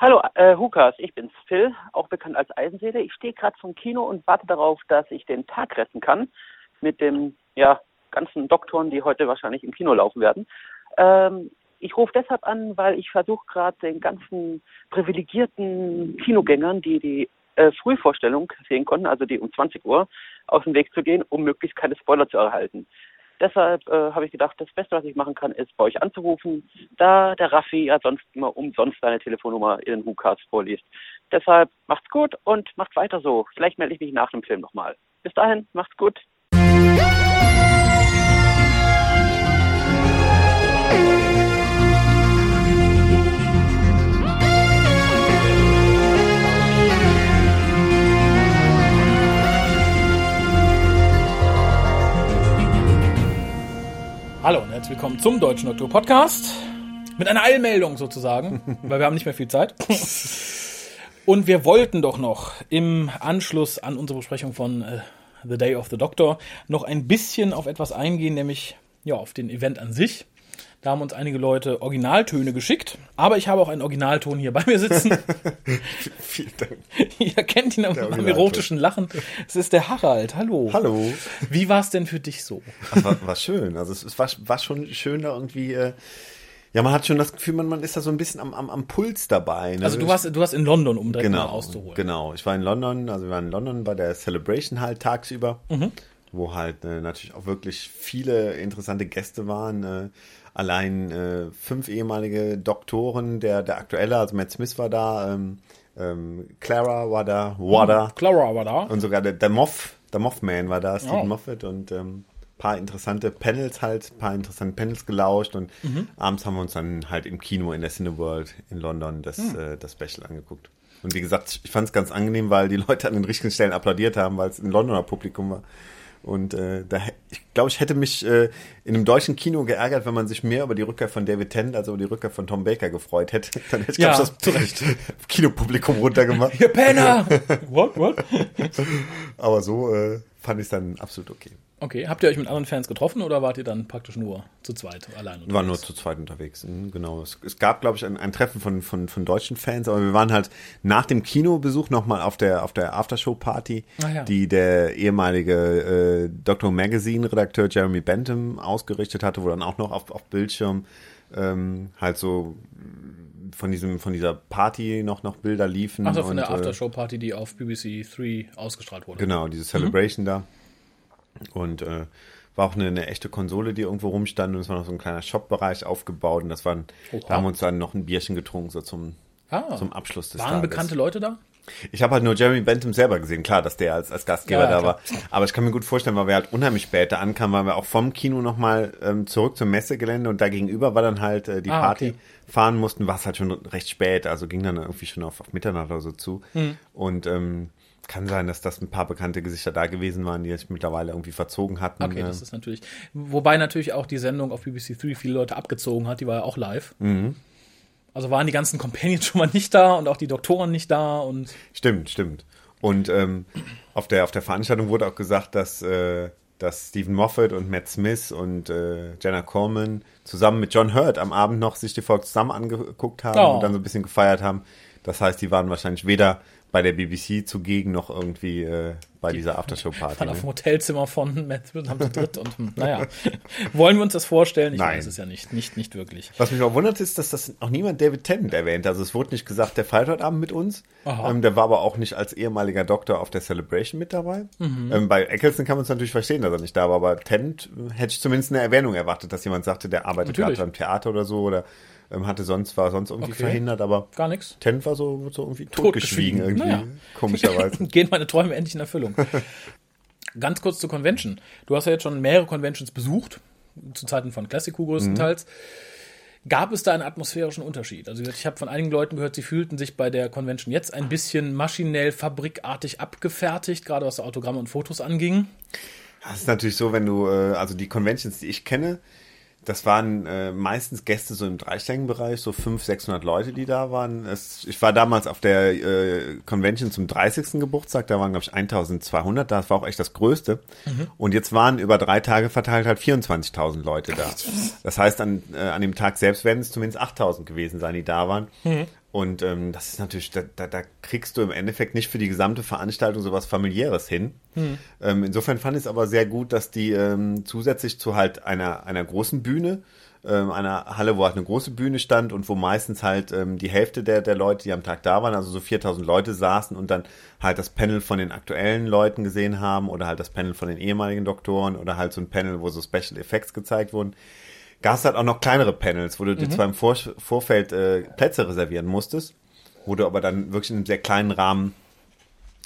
Hallo, äh, Hukas, ich bin's, Phil, auch bekannt als Eisenseele. Ich stehe gerade vom Kino und warte darauf, dass ich den Tag retten kann mit dem, ja, ganzen Doktoren, die heute wahrscheinlich im Kino laufen werden. Ähm, ich rufe deshalb an, weil ich versuche gerade den ganzen privilegierten Kinogängern, die die äh, Frühvorstellung sehen konnten, also die um 20 Uhr, aus dem Weg zu gehen, um möglichst keine Spoiler zu erhalten. Deshalb äh, habe ich gedacht, das Beste, was ich machen kann, ist bei euch anzurufen, da der Raffi ja sonst immer umsonst seine Telefonnummer in den WhoCast vorliest. Deshalb macht's gut und macht weiter so. Vielleicht melde ich mich nach dem Film nochmal. Bis dahin, macht's gut. Hallo und herzlich willkommen zum Deutschen Doktor Podcast. Mit einer Eilmeldung sozusagen, weil wir haben nicht mehr viel Zeit. Und wir wollten doch noch im Anschluss an unsere Besprechung von äh, The Day of the Doctor noch ein bisschen auf etwas eingehen, nämlich ja, auf den Event an sich. Da haben uns einige Leute Originaltöne geschickt, aber ich habe auch einen Originalton hier bei mir sitzen. Vielen Dank. Ihr kennt ihn am, am erotischen Lachen. Es ist der Harald. Hallo. Hallo. Wie war es denn für dich so? Ach, war, war schön. Also es, es war, war schon schön da irgendwie. Äh, ja, man hat schon das Gefühl, man, man ist da so ein bisschen am, am, am Puls dabei. Ne? Also du warst, du warst in London, um direkt genau, mal auszuholen. Genau, ich war in London, also wir waren in London bei der Celebration halt tagsüber, Mhm. Wo halt äh, natürlich auch wirklich viele interessante Gäste waren. Äh, allein äh, fünf ehemalige Doktoren, der, der aktuelle, also Matt Smith war da, ähm, ähm, Clara war da, Wada Clara war da. und sogar der, der Moff, der Mothman war da, Stephen Oh. Moffat und ähm, paar interessante Panels halt, paar interessante Panels gelauscht und Mhm. abends haben wir uns dann halt im Kino in der Cineworld in London das, Hm. äh, das Special angeguckt. Und wie gesagt, ich fand es ganz angenehm, weil die Leute an den richtigen Stellen applaudiert haben, weil es ein Londoner Publikum war. Und äh, da, ich glaube, ich hätte mich äh, in einem deutschen Kino geärgert, wenn man sich mehr über die Rückkehr von David Tennant als über die Rückkehr von Tom Baker gefreut hätte. Dann hätte ich, Ja, glaub ich, das zu Recht. Kinopublikum runtergemacht. Ihr Penner! what, what? Aber so äh, fand ich es dann absolut okay. Okay, habt ihr euch mit anderen Fans getroffen oder wart ihr dann praktisch nur zu zweit allein? Wir waren nur zu zweit unterwegs. Mhm, Genau. Es, es gab, glaube ich, ein, ein Treffen von, von, von deutschen Fans, aber wir waren halt nach dem Kinobesuch nochmal auf der, auf der Aftershow-Party, Ah, ja. die der ehemalige äh, Dr. Magazine-Redakteur Jeremy Bentham ausgerichtet hatte, wo dann auch noch auf, auf Bildschirm ähm, halt so von diesem von dieser Party noch noch Bilder liefen. Achso, von der und, äh, Aftershow-Party, die auf BBC 3 ausgestrahlt wurde. Genau, diese Celebration da. Und äh, war auch eine, eine echte Konsole, die irgendwo rumstand und es war noch so ein kleiner Shop-Bereich aufgebaut und das waren, Oha. da haben wir uns dann noch ein Bierchen getrunken, so zum, Ah, zum Abschluss des waren Tages. bekannte Leute da? Ich habe halt nur Jeremy Bentham selber gesehen, klar, dass der als, als Gastgeber Ja, da war. Aber ich kann mir gut vorstellen, weil wir halt unheimlich später ankamen, weil wir auch vom Kino nochmal ähm, zurück zum Messegelände und da gegenüber war dann halt äh, die Ah, Party okay. fahren mussten, war es halt schon recht spät, also ging dann irgendwie schon auf, auf Mitternacht oder so zu. Hm. Und ähm, kann sein, dass das ein paar bekannte Gesichter da gewesen waren, die sich mittlerweile irgendwie verzogen hatten. Okay, äh, das ist natürlich. Wobei natürlich auch die Sendung auf BBC 3 viele Leute abgezogen hat, die war ja auch live. Mhm. Also waren die ganzen Companions schon mal nicht da und auch die Doktoren nicht da und Stimmt, stimmt. Und ähm, auf, der, auf der Veranstaltung wurde auch gesagt, dass, äh, dass Stephen Moffat und Matt Smith und äh, Jenna Coleman zusammen mit John Hurt am Abend noch sich die Folge zusammen angeguckt haben Oh. und dann so ein bisschen gefeiert haben. Das heißt, die waren wahrscheinlich weder bei der BBC zugegen noch irgendwie äh, bei dieser Aftershow-Party. waren auf Ne? dem Hotelzimmer von Matt haben zu dritt und hm, naja. Wollen wir uns das vorstellen? Ich Nein. weiß es ja nicht, nicht, nicht wirklich. Was mich auch wundert, ist, dass das auch niemand David Tennant erwähnt. Also es wurde nicht gesagt, der feiert heute Abend mit uns. Ähm, der war aber auch nicht als ehemaliger Doktor auf der Celebration mit dabei. Mhm. Ähm, bei Eccleston kann man es natürlich verstehen, dass er nicht da war, aber Tennant äh, hätte ich zumindest eine Erwähnung erwartet, dass jemand sagte, der arbeitet gerade Natürlich. beim Theater oder so oder ähm, hatte sonst, war sonst irgendwie Okay. verhindert, aber Gar nichts. Tennant war so, so irgendwie Totgeschwiegen. irgendwie, Naja. komischerweise. Gehen meine Träume endlich in Erfüllung. Ganz kurz zur Convention. Du hast ja jetzt schon mehrere Conventions besucht, zu Zeiten von Classic Who größtenteils. Gab es da einen atmosphärischen Unterschied? Also ich habe von einigen Leuten gehört, sie fühlten sich bei der Convention jetzt ein bisschen maschinell, fabrikartig abgefertigt, gerade was Autogramme und Fotos anging. Das ist natürlich so, wenn du, äh, also die Conventions, die ich kenne, das waren äh, meistens Gäste so im dreistelligen Bereich, so 500, 600 Leute, die da waren. Es, ich war damals auf der äh, Convention zum 30. Geburtstag, da waren, glaube ich, 1200, das war auch echt das Größte. Und jetzt waren über drei Tage verteilt halt 24.000 Leute da. Das heißt, an, äh, an dem Tag selbst werden es zumindest 8.000 gewesen sein, die da waren. Und ähm, das ist natürlich, da, da, da kriegst du im Endeffekt nicht für die gesamte Veranstaltung sowas familiäres hin. Hm. Ähm, insofern fand ich es aber sehr gut, dass die ähm, zusätzlich zu halt einer, einer großen Bühne, ähm, einer Halle, wo halt eine große Bühne stand und wo meistens halt ähm, die Hälfte der, der Leute, die am Tag da waren, also so 4000 Leute saßen und dann halt das Panel von den aktuellen Leuten gesehen haben oder halt das Panel von den ehemaligen Doktoren oder halt so ein Panel, wo so Special Effects gezeigt wurden gab es halt auch noch kleinere Panels, wo du mhm. dir zwar im Vor Vorfeld äh, Plätze reservieren musstest, wo du aber dann wirklich in einem sehr kleinen Rahmen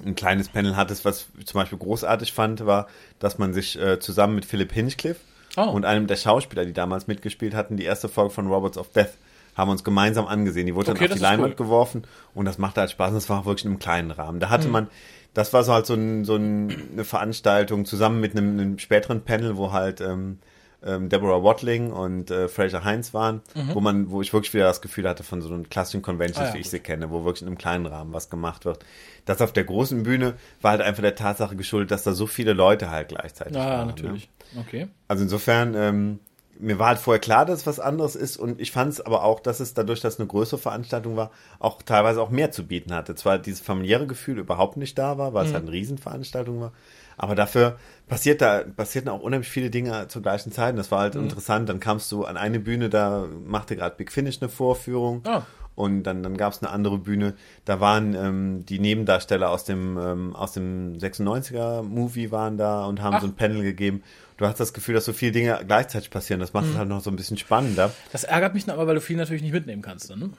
ein kleines Panel hattest, was ich zum Beispiel großartig fand, war, dass man sich äh, zusammen mit Philip Hinchcliffe oh. und einem der Schauspieler, die damals mitgespielt hatten, die erste Folge von Robots of Death, haben uns gemeinsam angesehen. Die wurde okay, dann auf die Leinwand cool. geworfen und das machte halt Spaß und das war wirklich in einem kleinen Rahmen. Da hatte mhm. man, das war so halt so, ein, so ein, eine Veranstaltung zusammen mit einem, einem späteren Panel, wo halt ähm, ähm, Deborah Watling und äh, Fraser Heinz waren, mhm. wo man, wo ich wirklich wieder das Gefühl hatte von so einem klassischen Conventions, ah, ja, wie ich sie kenne, wo wirklich in einem kleinen Rahmen was gemacht wird. Das auf der großen Bühne war halt einfach der Tatsache geschuldet, dass da so viele Leute halt gleichzeitig ah, waren. Ja, natürlich. Ne? Okay. Also insofern, ähm, mir war halt vorher klar, dass es was anderes ist und ich fand es aber auch, dass es dadurch, dass es eine größere Veranstaltung war, auch teilweise auch mehr zu bieten hatte. Zwar dieses familiäre Gefühl überhaupt nicht da war, weil mhm. es halt eine Riesenveranstaltung war, aber dafür passiert da, passierten auch unheimlich viele Dinge zur gleichen Zeit. Und das war halt mhm. interessant. Dann kamst du an eine Bühne, da machte gerade Big Finish eine Vorführung. Ah. Und dann, dann gab es eine andere Bühne, da waren ähm, die Nebendarsteller aus dem, ähm, aus dem 96er-Movie waren da und haben Ach. so ein Panel gegeben. Du hast das Gefühl, dass so viele Dinge gleichzeitig passieren. Das macht es mhm. halt noch so ein bisschen spannender. Das ärgert mich aber, weil du viel natürlich nicht mitnehmen kannst. Dann, ne?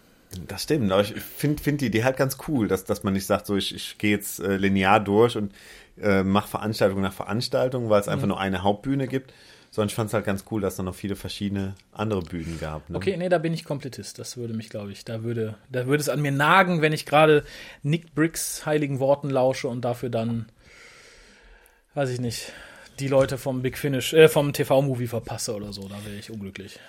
Das stimmt, aber ich finde find die Idee halt ganz cool, dass, dass man nicht sagt, so ich, ich gehe jetzt äh, linear durch und äh, mache Veranstaltung nach Veranstaltung, weil es mhm. einfach nur eine Hauptbühne gibt. Sondern ich fand es halt ganz cool, dass es da noch viele verschiedene andere Bühnen gab. Ne? Okay, nee, da bin ich Komplettist. Das würde mich, glaube ich, da würde, da würde es an mir nagen, wenn ich gerade Nick Briggs heiligen Worten lausche und dafür dann, weiß ich nicht, die Leute vom Big Finish, äh, vom TV-Movie verpasse oder so. Da wäre ich unglücklich.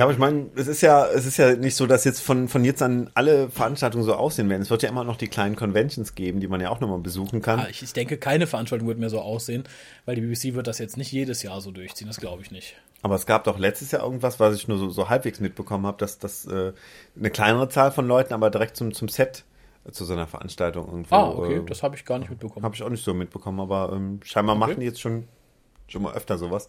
Ja, aber ich meine, es ist ja, es ist ja nicht so, dass jetzt von, von jetzt an alle Veranstaltungen so aussehen werden. Es wird ja immer noch die kleinen Conventions geben, die man ja auch nochmal besuchen kann. Ja, ich, ich denke, keine Veranstaltung wird mehr so aussehen, weil die BBC wird das jetzt nicht jedes Jahr so durchziehen, das glaube ich nicht. Aber es gab doch letztes Jahr irgendwas, was ich nur so, so halbwegs mitbekommen habe, dass das äh, eine kleinere Zahl von Leuten, aber direkt zum, zum Set äh, zu so einer Veranstaltung irgendwo. Ah, okay, äh, das habe ich gar nicht mitbekommen. Habe ich auch nicht so mitbekommen, aber ähm, scheinbar okay. machen die jetzt schon, schon mal öfter sowas.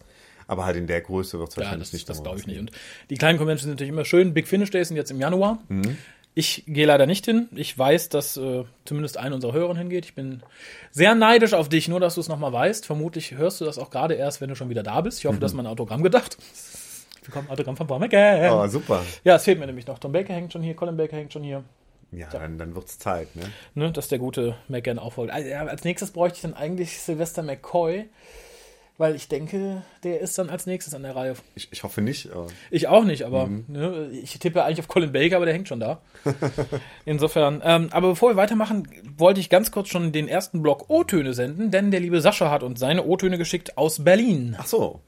Aber halt in der Größe wird es wahrscheinlich ja, das, nicht. Das glaube ich nicht. Und die kleinen Conventions sind natürlich immer schön. Big Finish Days sind jetzt im Januar. Mhm. Ich gehe leider nicht hin. Ich weiß, dass äh, zumindest einer unserer Hörer hingeht. Ich bin sehr neidisch auf dich, nur dass du es nochmal weißt. Vermutlich hörst du das auch gerade erst, wenn du schon wieder da bist. Ich hoffe, mhm. du hast mein Autogramm gedacht. Willkommen, Autogramm von Paul McGann. Oh, super. Ja, es fehlt mir nämlich noch. Tom Baker hängt schon hier, Colin Baker hängt schon hier. Ja, so. dann, dann es Zeit, ne? ne? Dass der gute McGann aufholt. Also, als nächstes bräuchte ich dann eigentlich Sylvester McCoy weil ich denke, der ist dann als nächstes an der Reihe. Ich, ich hoffe nicht. Ich auch nicht, aber mhm. ne, ich tippe eigentlich auf Colin Baker, aber der hängt schon da. Insofern. Ähm, aber bevor wir weitermachen, wollte ich ganz kurz schon den ersten Block O-Töne senden, denn der liebe Sascha hat uns seine O-Töne geschickt aus Berlin. Ach so.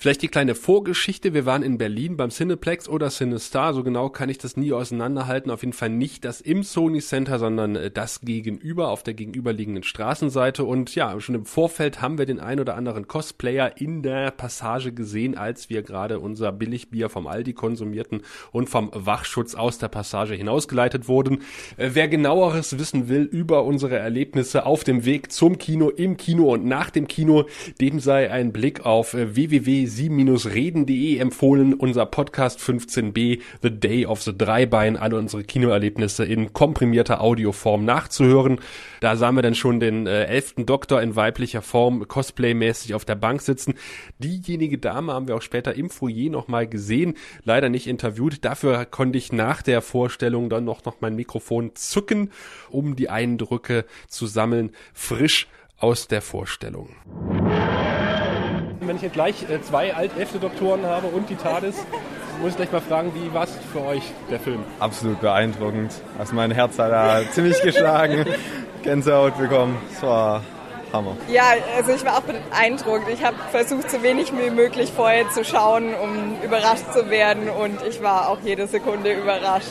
Vielleicht die kleine Vorgeschichte. Wir waren in Berlin beim Cineplex oder CineStar. So genau kann ich das nie auseinanderhalten. Auf jeden Fall nicht das im Sony Center, sondern äh, das gegenüber auf der gegenüberliegenden Straßenseite. Und ja, schon im Vorfeld haben wir den ein oder anderen Cosplayer in der Passage gesehen, als wir gerade unser Billigbier vom Aldi konsumierten und vom Wachschutz aus der Passage hinausgeleitet wurden. Äh, wer genaueres wissen will über unsere Erlebnisse auf dem Weg zum Kino, im Kino und nach dem Kino, dem sei ein Blick auf äh, www sie-reden.de empfohlen, unser Podcast 15b, The Day of the Dreibein, alle unsere Kinoerlebnisse in komprimierter Audioform nachzuhören. Da sahen wir dann schon den äh, elften Doktor in weiblicher Form cosplaymäßig auf der Bank sitzen. Diejenige Dame haben wir auch später im Foyer nochmal gesehen, leider nicht interviewt. Dafür konnte ich nach der Vorstellung dann noch, noch mein Mikrofon zücken, um die Eindrücke zu sammeln, frisch aus der Vorstellung wenn ich jetzt gleich äh, zwei Alt-Elfte-Doktoren habe und die TARDIS, muss ich gleich mal fragen, wie war es für euch, der Film? Absolut beeindruckend. Also mein Herz hat da ziemlich geschlagen. Gänsehaut bekommen. Es war Hammer. Ja, also ich war auch beeindruckt. Ich habe versucht, so wenig wie möglich vorher zu schauen, um überrascht zu werden. Und ich war auch jede Sekunde überrascht.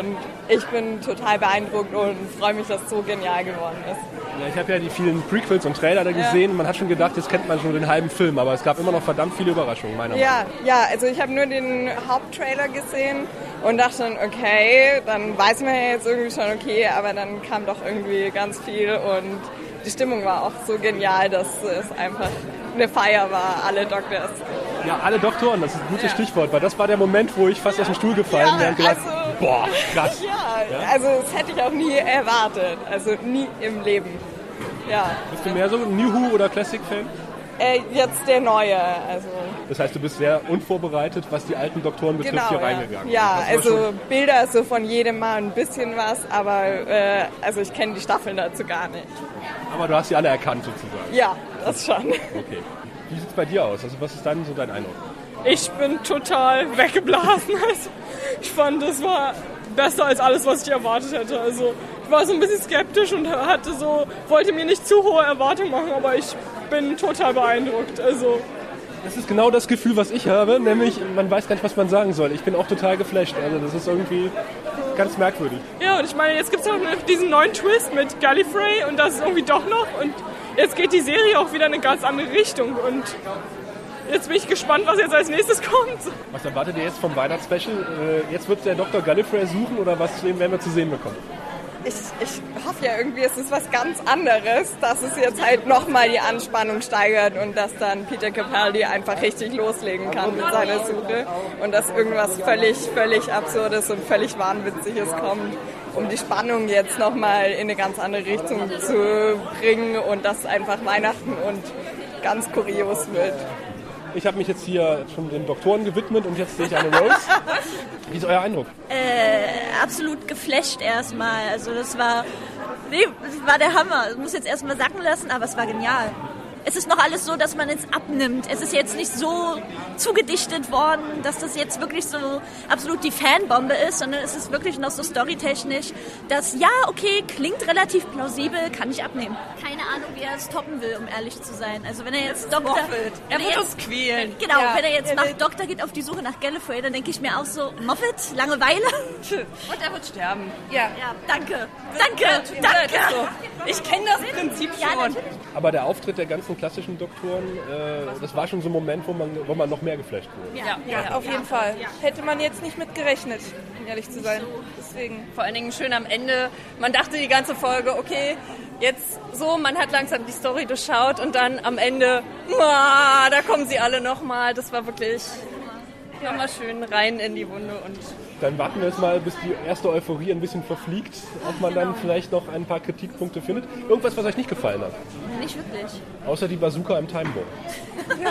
Und ich bin total beeindruckt und freue mich, dass es so genial geworden ist. Ja, ich habe ja die vielen Prequels und Trailer da gesehen. Man hat schon gedacht, jetzt kennt man schon den halben Film, aber es gab immer noch verdammt viele Überraschungen, meiner Meinung nach. Ja, ja, also ich habe nur den Haupttrailer gesehen und dachte dann, okay, dann weiß man ja jetzt irgendwie schon, okay, aber dann kam doch irgendwie ganz viel und die Stimmung war auch so genial, dass es einfach eine Feier war, alle Doctors. Ja, alle Doktoren, das ist ein gutes Ja. Stichwort, weil das war der Moment, wo ich fast aus dem Stuhl gefallen wäre und gedacht, also, boah, krass. ja, also das hätte ich auch nie erwartet, also nie im Leben. Ja, Bist du mehr so ein New Who oder Classic-Fan? Äh, jetzt der neue, also Das heißt, du bist sehr unvorbereitet, was die alten Doktoren betrifft, genau. hier Ja, reingegangen. ja also Bilder so von jedem Mal ein bisschen was, aber äh, also ich kenne die Staffeln dazu gar nicht. aber du hast sie alle erkannt sozusagen. Ja, das schon. Okay. Wie sieht's bei dir aus? Also was ist dann so dein Eindruck? Ich bin total weggeblasen. Also, ich fand, das war besser als alles, was ich erwartet hätte. Also, war so ein bisschen skeptisch und hatte so, wollte mir nicht zu hohe Erwartungen machen, aber ich bin total beeindruckt. Also, Das ist genau das Gefühl, was ich habe, nämlich man weiß gar nicht, was man sagen soll. Ich bin auch total geflasht. Also das ist irgendwie ganz merkwürdig. ja, und ich meine, jetzt gibt es auch diesen neuen Twist mit Gallifrey und das ist irgendwie doch noch. Und jetzt geht die Serie auch wieder in eine ganz andere Richtung. Und jetzt bin ich gespannt, was jetzt als nächstes kommt. Was erwartet ihr jetzt vom Weihnachtsspecial? Äh, jetzt wird der Dr. Gallifrey suchen oder was werden wir zu sehen bekommen? Ich, ich hoffe ja irgendwie, es ist was ganz anderes, dass es jetzt halt nochmal die Anspannung steigert und dass dann Peter Capaldi einfach richtig loslegen kann mit seiner Suche und dass irgendwas völlig, völlig Absurdes und völlig Wahnwitziges kommt, um die Spannung jetzt nochmal in eine ganz andere Richtung zu bringen und dass einfach Weihnachten und ganz kurios wird. Ich habe mich jetzt hier schon den Doktoren gewidmet und jetzt sehe ich eine Rose. Wie ist euer Eindruck? äh, absolut geflasht erstmal. Also das war, nee, das war der Hammer. Ich muss jetzt erstmal sacken lassen, aber es war genial. Es ist noch alles so, dass man es abnimmt. Es ist jetzt nicht so zugedichtet worden, dass das jetzt wirklich so absolut die Fanbombe ist, sondern es ist wirklich noch so storytechnisch, dass ja, okay, klingt relativ plausibel, kann ich abnehmen. Keine Ahnung, wie er es toppen will, um ehrlich zu sein. Also wenn er jetzt Doktor... Moffat. wenn Er wird uns quälen. Genau, Ja, wenn er jetzt er nach will- Doktor geht auf die Suche nach Gallifrey, dann denke ich mir auch so, Moffat, Langeweile? Und er wird sterben. Ja. Ja, danke. Danke, danke. so. Ich kenne das Prinzip Ja, schon. natürlich. Aber der Auftritt der ganzen klassischen Doktoren, äh, das war schon so ein Moment, wo man, wo man noch mehr geflasht wurde. Ja, Ja, auf jeden Fall. Hätte man jetzt nicht mit gerechnet, um ehrlich zu sein. Deswegen. Vor allen Dingen schön am Ende. Man dachte die ganze Folge, okay, jetzt so, man hat langsam die Story durchschaut und dann am Ende, ah, da kommen sie alle nochmal. Das war wirklich nochmal schön rein in die Wunde und Dann warten wir jetzt mal, bis die erste Euphorie ein bisschen verfliegt, ob man dann vielleicht noch ein paar Kritikpunkte findet. Irgendwas, was euch nicht gefallen hat, Nicht wirklich. außer die Bazooka im Time Bomb.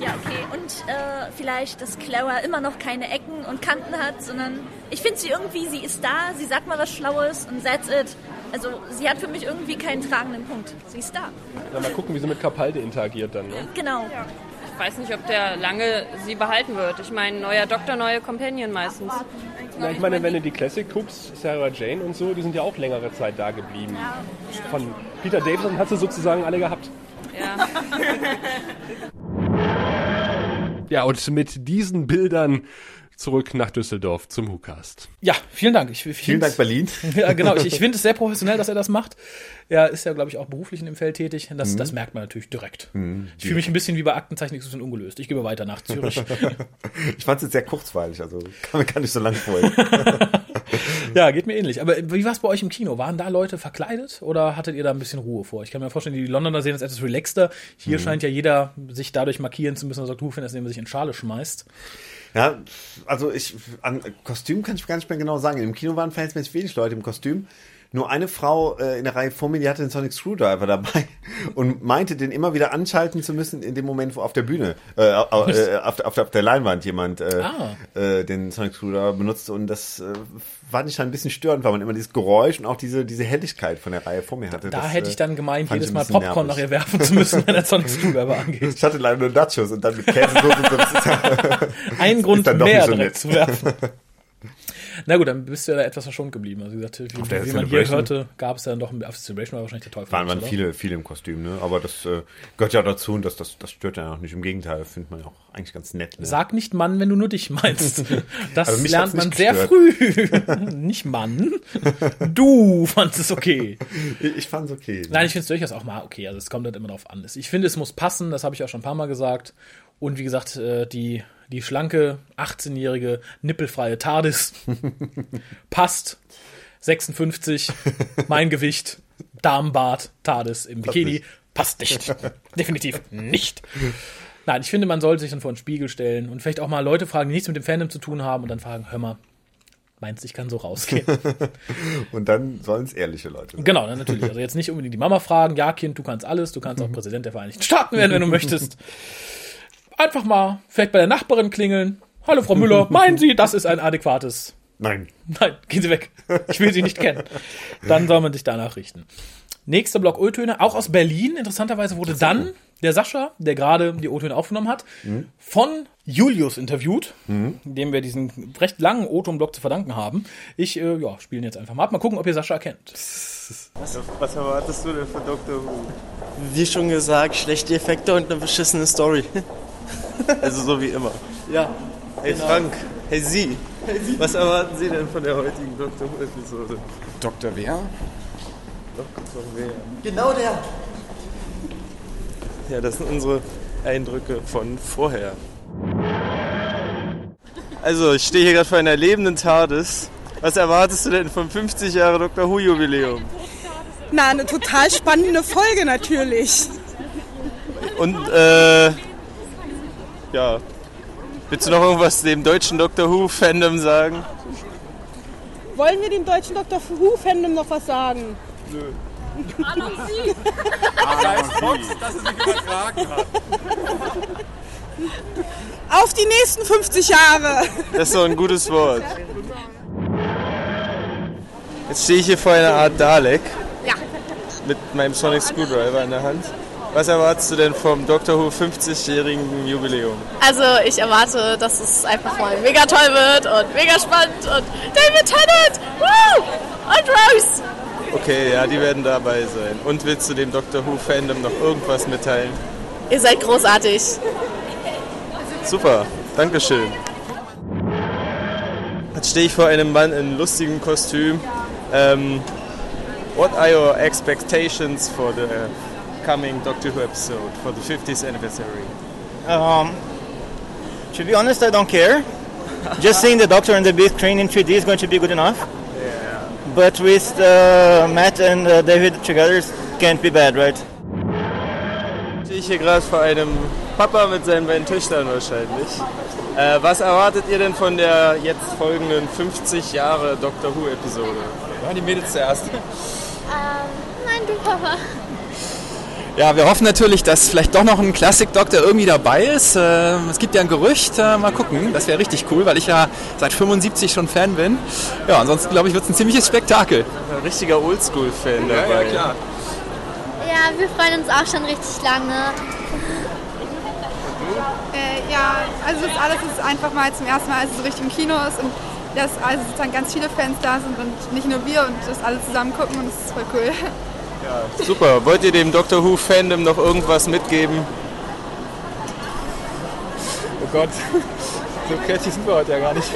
Ja, okay. Und äh, vielleicht, dass Clara immer noch keine Ecken und Kanten hat, sondern ich finde sie irgendwie, sie ist da, sie sagt mal was Schlaues und that's it. Also sie hat für mich irgendwie keinen tragenden Punkt. Sie ist da. Dann mal gucken, wie sie mit Capaldi interagiert dann. Ne? Genau. ich weiß nicht, ob der lange sie behalten wird. Ich meine, neuer Doktor, neue Companion meistens. Na, ich meine, wenn du die Classic guckst, Sarah Jane und so, die sind ja auch längere Zeit da geblieben. Von Peter Davison hat sie sozusagen alle gehabt. Ja. Ja, und mit diesen Bildern zurück nach Düsseldorf zum WhoCast. Ja, vielen Dank. Ich, ich Vielen Dank, Berlin. Ja, genau. Ich, ich finde es sehr professionell, dass er das macht. Er ist ja, glaube ich, auch beruflich in dem Feld tätig. Das, Mhm. das merkt man natürlich direkt. Ich fühle mich ein bisschen wie bei Aktenzeichen X ungelöst. Ich gebe weiter nach Zürich. Ich fand es jetzt sehr kurzweilig, also kann mir gar nicht so lang freuen. ja, geht mir ähnlich. Aber wie war es bei euch im Kino? Waren da Leute verkleidet oder hattet ihr da ein bisschen Ruhe vor? Ich kann mir vorstellen, die Londoner sehen das etwas relaxter. Hier scheint ja jeder sich dadurch markieren zu müssen, dass er Doktor findet, indem er sich in Schale schmeißt. Ja, also ich, an Kostüm kann ich gar nicht mehr genau sagen. Im Kino waren verhältnismäßig wenig Leute im Kostüm. Nur eine Frau äh, in der Reihe vor mir, die hatte den Sonic Screwdriver dabei und meinte, den immer wieder anschalten zu müssen in dem Moment, wo auf der Bühne, äh, äh, auf, der- auf, auf der Leinwand jemand äh, Ah. äh, den Sonic Screwdriver benutzt. Und das äh, fand ich dann ein bisschen störend, weil man immer dieses Geräusch und auch diese, diese Helligkeit von der Reihe vor mir hatte. Da Das, hätte äh, ich dann gemeint, fand ich jedes Mal Popcorn nervig. nachher werfen zu müssen, wenn der Sonic Screwdriver angeht. Ich hatte leider nur Nachos und dann mit und so. Das ist ja- Ein Grund mehr nicht so direkt zu werfen. Na gut, dann bist du ja da etwas verschont geblieben. Also wie gesagt, wie, Auf wie man hier hörte, gab es ja dann doch, auf der Celebration war wahrscheinlich der Teufel. Waren, waren viele, viele im Kostüm, ne? Aber das äh, gehört ja dazu und das, das, das stört ja auch nicht. Im Gegenteil, findet man ja auch eigentlich ganz nett. Ne? Sag nicht Mann, wenn du nur dich meinst. Das Also lernt man sehr früh. nicht Mann. Du fandest es okay. Ich, ich fand's okay. Ne? Nein, ich finde es durchaus auch mal okay. Also es kommt halt immer drauf an. Ich finde, es muss passen, das habe ich auch schon ein paar Mal gesagt. Und wie gesagt, äh, die, die schlanke, 18-jährige, nippelfreie TARDIS passt. 56, mein Gewicht, Damenbart, TARDIS im Bikini, passt nicht. Definitiv nicht. Nein, ich finde, man sollte sich dann vor den Spiegel stellen und vielleicht auch mal Leute fragen, die nichts mit dem Fandom zu tun haben und dann fragen, hör mal, meinst du, ich kann so rausgehen? Und dann sollen es ehrliche Leute sein. Genau, dann natürlich. Also jetzt nicht unbedingt die Mama fragen, ja Kind, du kannst alles, du kannst auch Präsident der Vereinigten Staaten werden, wenn du möchtest. Einfach mal vielleicht bei der Nachbarin klingeln. Hallo Frau Müller, meinen Sie, das ist ein adäquates? Nein. Nein, gehen Sie weg. Ich will Sie nicht kennen. Dann soll man sich danach richten. Nächster Block O-Töne, auch aus Berlin. Interessanterweise wurde dann der Sascha, der gerade die O-Töne aufgenommen hat, von Julius interviewt, dem wir diesen recht langen O-Ton-Block zu verdanken haben. Ich, äh, ja, spiele ihn jetzt einfach mal ab. Mal gucken, ob ihr Sascha erkennt. Was erwartest du denn von Dr. Who? Wie schon gesagt, schlechte Effekte und eine beschissene Story. Also so wie immer. Ja. Hey Genau. Frank, hey Sie, was erwarten Sie denn von der heutigen Dr. Who-Episode? Dr. Wer? Dr. Wer? Genau der. Ja, das sind unsere Eindrücke von vorher. Also, ich stehe hier gerade vor einer lebenden TARDIS. Was erwartest du denn vom 50 Jahre Dr. Who-Jubiläum? Na, eine total spannende Folge natürlich. Und, äh, ja, willst du noch irgendwas dem deutschen Dr. Who-Fandom sagen? Wollen wir dem deutschen Dr. Who-Fandom noch was sagen? Nö. dass es nicht übertragen hat. Auf die nächsten 50 Jahre! Das ist doch ein gutes Wort. Jetzt stehe ich hier vor einer Art Dalek. Ja. Mit meinem Sonic Screwdriver in der Hand. Was erwartest du denn vom Doctor Who 50-jährigen Jubiläum? Also ich erwarte, dass es einfach mal mega toll wird und mega spannend und David Tennant! Woo! Und Rose! Okay, ja, die werden dabei sein. Und willst du dem Doctor Who Fandom noch irgendwas mitteilen? Ihr seid großartig. Super, Dankeschön. Jetzt stehe ich vor einem Mann in lustigem Kostüm. Ähm, what are your expectations for the coming Doctor Who episode for the 50th anniversary? Um, to be honest, I don't care. Just seeing the Doctor and the big screen in 3D is going to be good enough. Yeah. But with uh, Matt and uh, David together, it can't be bad, right? Stehe ich hier gerade vor einem Papa mit seinen beiden Töchtern wahrscheinlich. Äh, was erwartet ihr denn von der jetzt folgenden 50 Jahre Doctor Who Episode? Ja, die Mädels zuerst. Ähm, nein, du Papa. Ja, wir hoffen natürlich, dass vielleicht doch noch ein Classic-Doktor irgendwie dabei ist. Äh, es gibt ja ein Gerücht, äh, mal gucken. Das wäre richtig cool, weil ich ja seit 75 schon Fan bin. Ja, ansonsten glaube ich, wird es ein ziemliches Spektakel. Ein richtiger Oldschool-Fan Ja, dabei. ja, klar. Ja, wir freuen uns auch schon richtig lange. Äh, ja, also das alles ist einfach mal zum ersten Mal, als es so richtig im Kino ist und dass also sozusagen ganz viele Fans da sind und nicht nur wir und das alle zusammen gucken und das ist voll cool. Ja, super. Wollt ihr dem Doctor Who Fandom noch irgendwas mitgeben? Oh Gott, so kreativ sind wir heute ja gar nicht.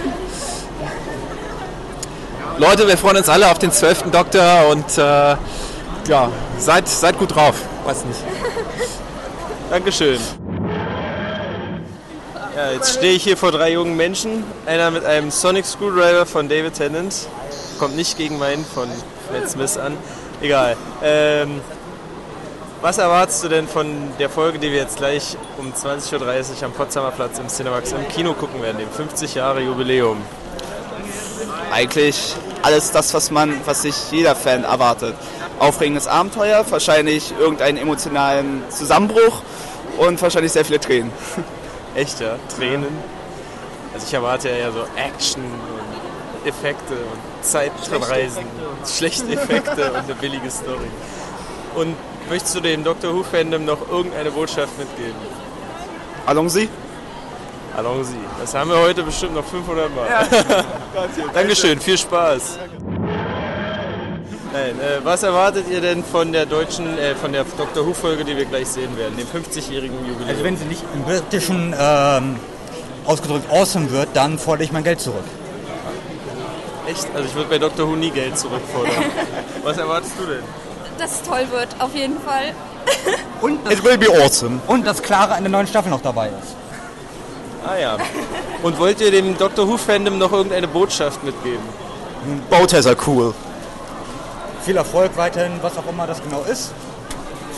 Leute, wir freuen uns alle auf den 12. Doktor und äh, ja, seid, seid gut drauf. Weiß nicht. Dankeschön. Ja, jetzt stehe ich hier vor drei jungen Menschen. Einer mit einem Sonic Screwdriver von David Tennant. Kommt nicht gegen meinen von Matt Smith an. Egal. Ähm, was erwartest du denn von der Folge, die wir jetzt gleich um 20.30 Uhr am Potsdamer Platz im Cinemax im Kino gucken werden, dem 50 Jahre Jubiläum? Eigentlich alles das, was man, was sich jeder Fan erwartet. Aufregendes Abenteuer, wahrscheinlich irgendeinen emotionalen Zusammenbruch und wahrscheinlich sehr viele Tränen. Echt, ja? Tränen? Also ich erwarte ja eher so Action und Effekte und Zeitreisen, schlechte Effekte und eine billige Story. Und möchtest du dem Doctor Who Fandom noch irgendeine Botschaft mitgeben? Allons-y. Allons-y. Das haben wir heute bestimmt noch 500 Mal. Ja. Dankeschön, viel Spaß. Nein, äh, was erwartet ihr denn von der deutschen, äh, von der Dr. Who-Folge, die wir gleich sehen werden, dem 50-jährigen Jubiläum? Also wenn sie nicht im britischen ähm, ausgedrückt awesome wird, dann fordere ich mein Geld zurück. Echt? Also ich würde bei Dr. Who nie Geld zurückfordern. was erwartest du denn? Dass es toll wird, auf jeden Fall. Und It will be awesome. Und dass Clara in der neuen Staffel noch dabei ist. Ah ja. Und wollt ihr dem Dr. Who-Fandom noch irgendeine Botschaft mitgeben? Are cool. Viel Erfolg weiterhin, was auch immer das genau ist.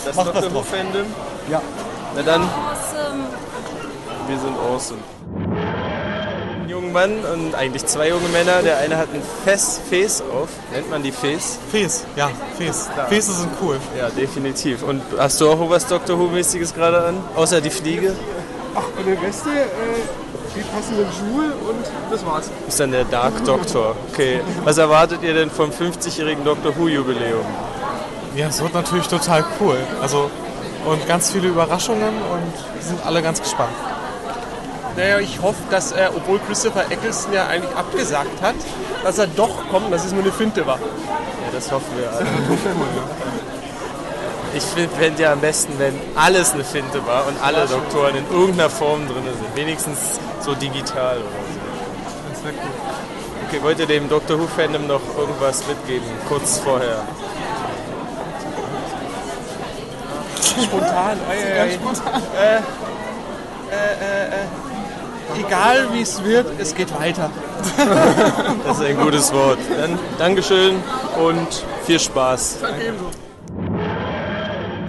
Das Macht draus. Who-Fandom? Ja. Na dann, Awesome. wir sind awesome. Ein junger Mann und eigentlich zwei junge Männer. Der eine hat ein Fes Fes auf. Nennt man die Fes? Fes, ja, Fes. Fes sind cool. Ja, definitiv. Und hast du auch was Dr. Who-mäßiges gerade an? Außer die Fliege? Ach, eine Weste, äh, die passenden Schuhe und das war's. Ist dann der Dark Doctor. Okay. Was erwartet ihr denn vom 50-jährigen Doctor Who-Jubiläum? Ja, es wird natürlich total cool. Also, und ganz viele Überraschungen und wir sind alle ganz gespannt. Naja, ich hoffe, dass er, obwohl Christopher Eccleston ja eigentlich abgesagt hat, dass er doch kommt, dass es nur eine Finte war. Ja, das hoffen wir alle. Ich fände ja am besten, wenn alles eine Finte war und alle Doktoren in irgendeiner Form drin sind. Wenigstens so digital oder so. Das wäre cool. Okay, wollt ihr dem Doctor Who-Fandom noch irgendwas mitgeben, kurz vorher? Spontan, ei, ei, Ganz ei. spontan. Äh, äh, äh, äh. Egal wie es wird, es geht weiter. Das ist ein gutes Wort. Dann Dankeschön und viel Spaß.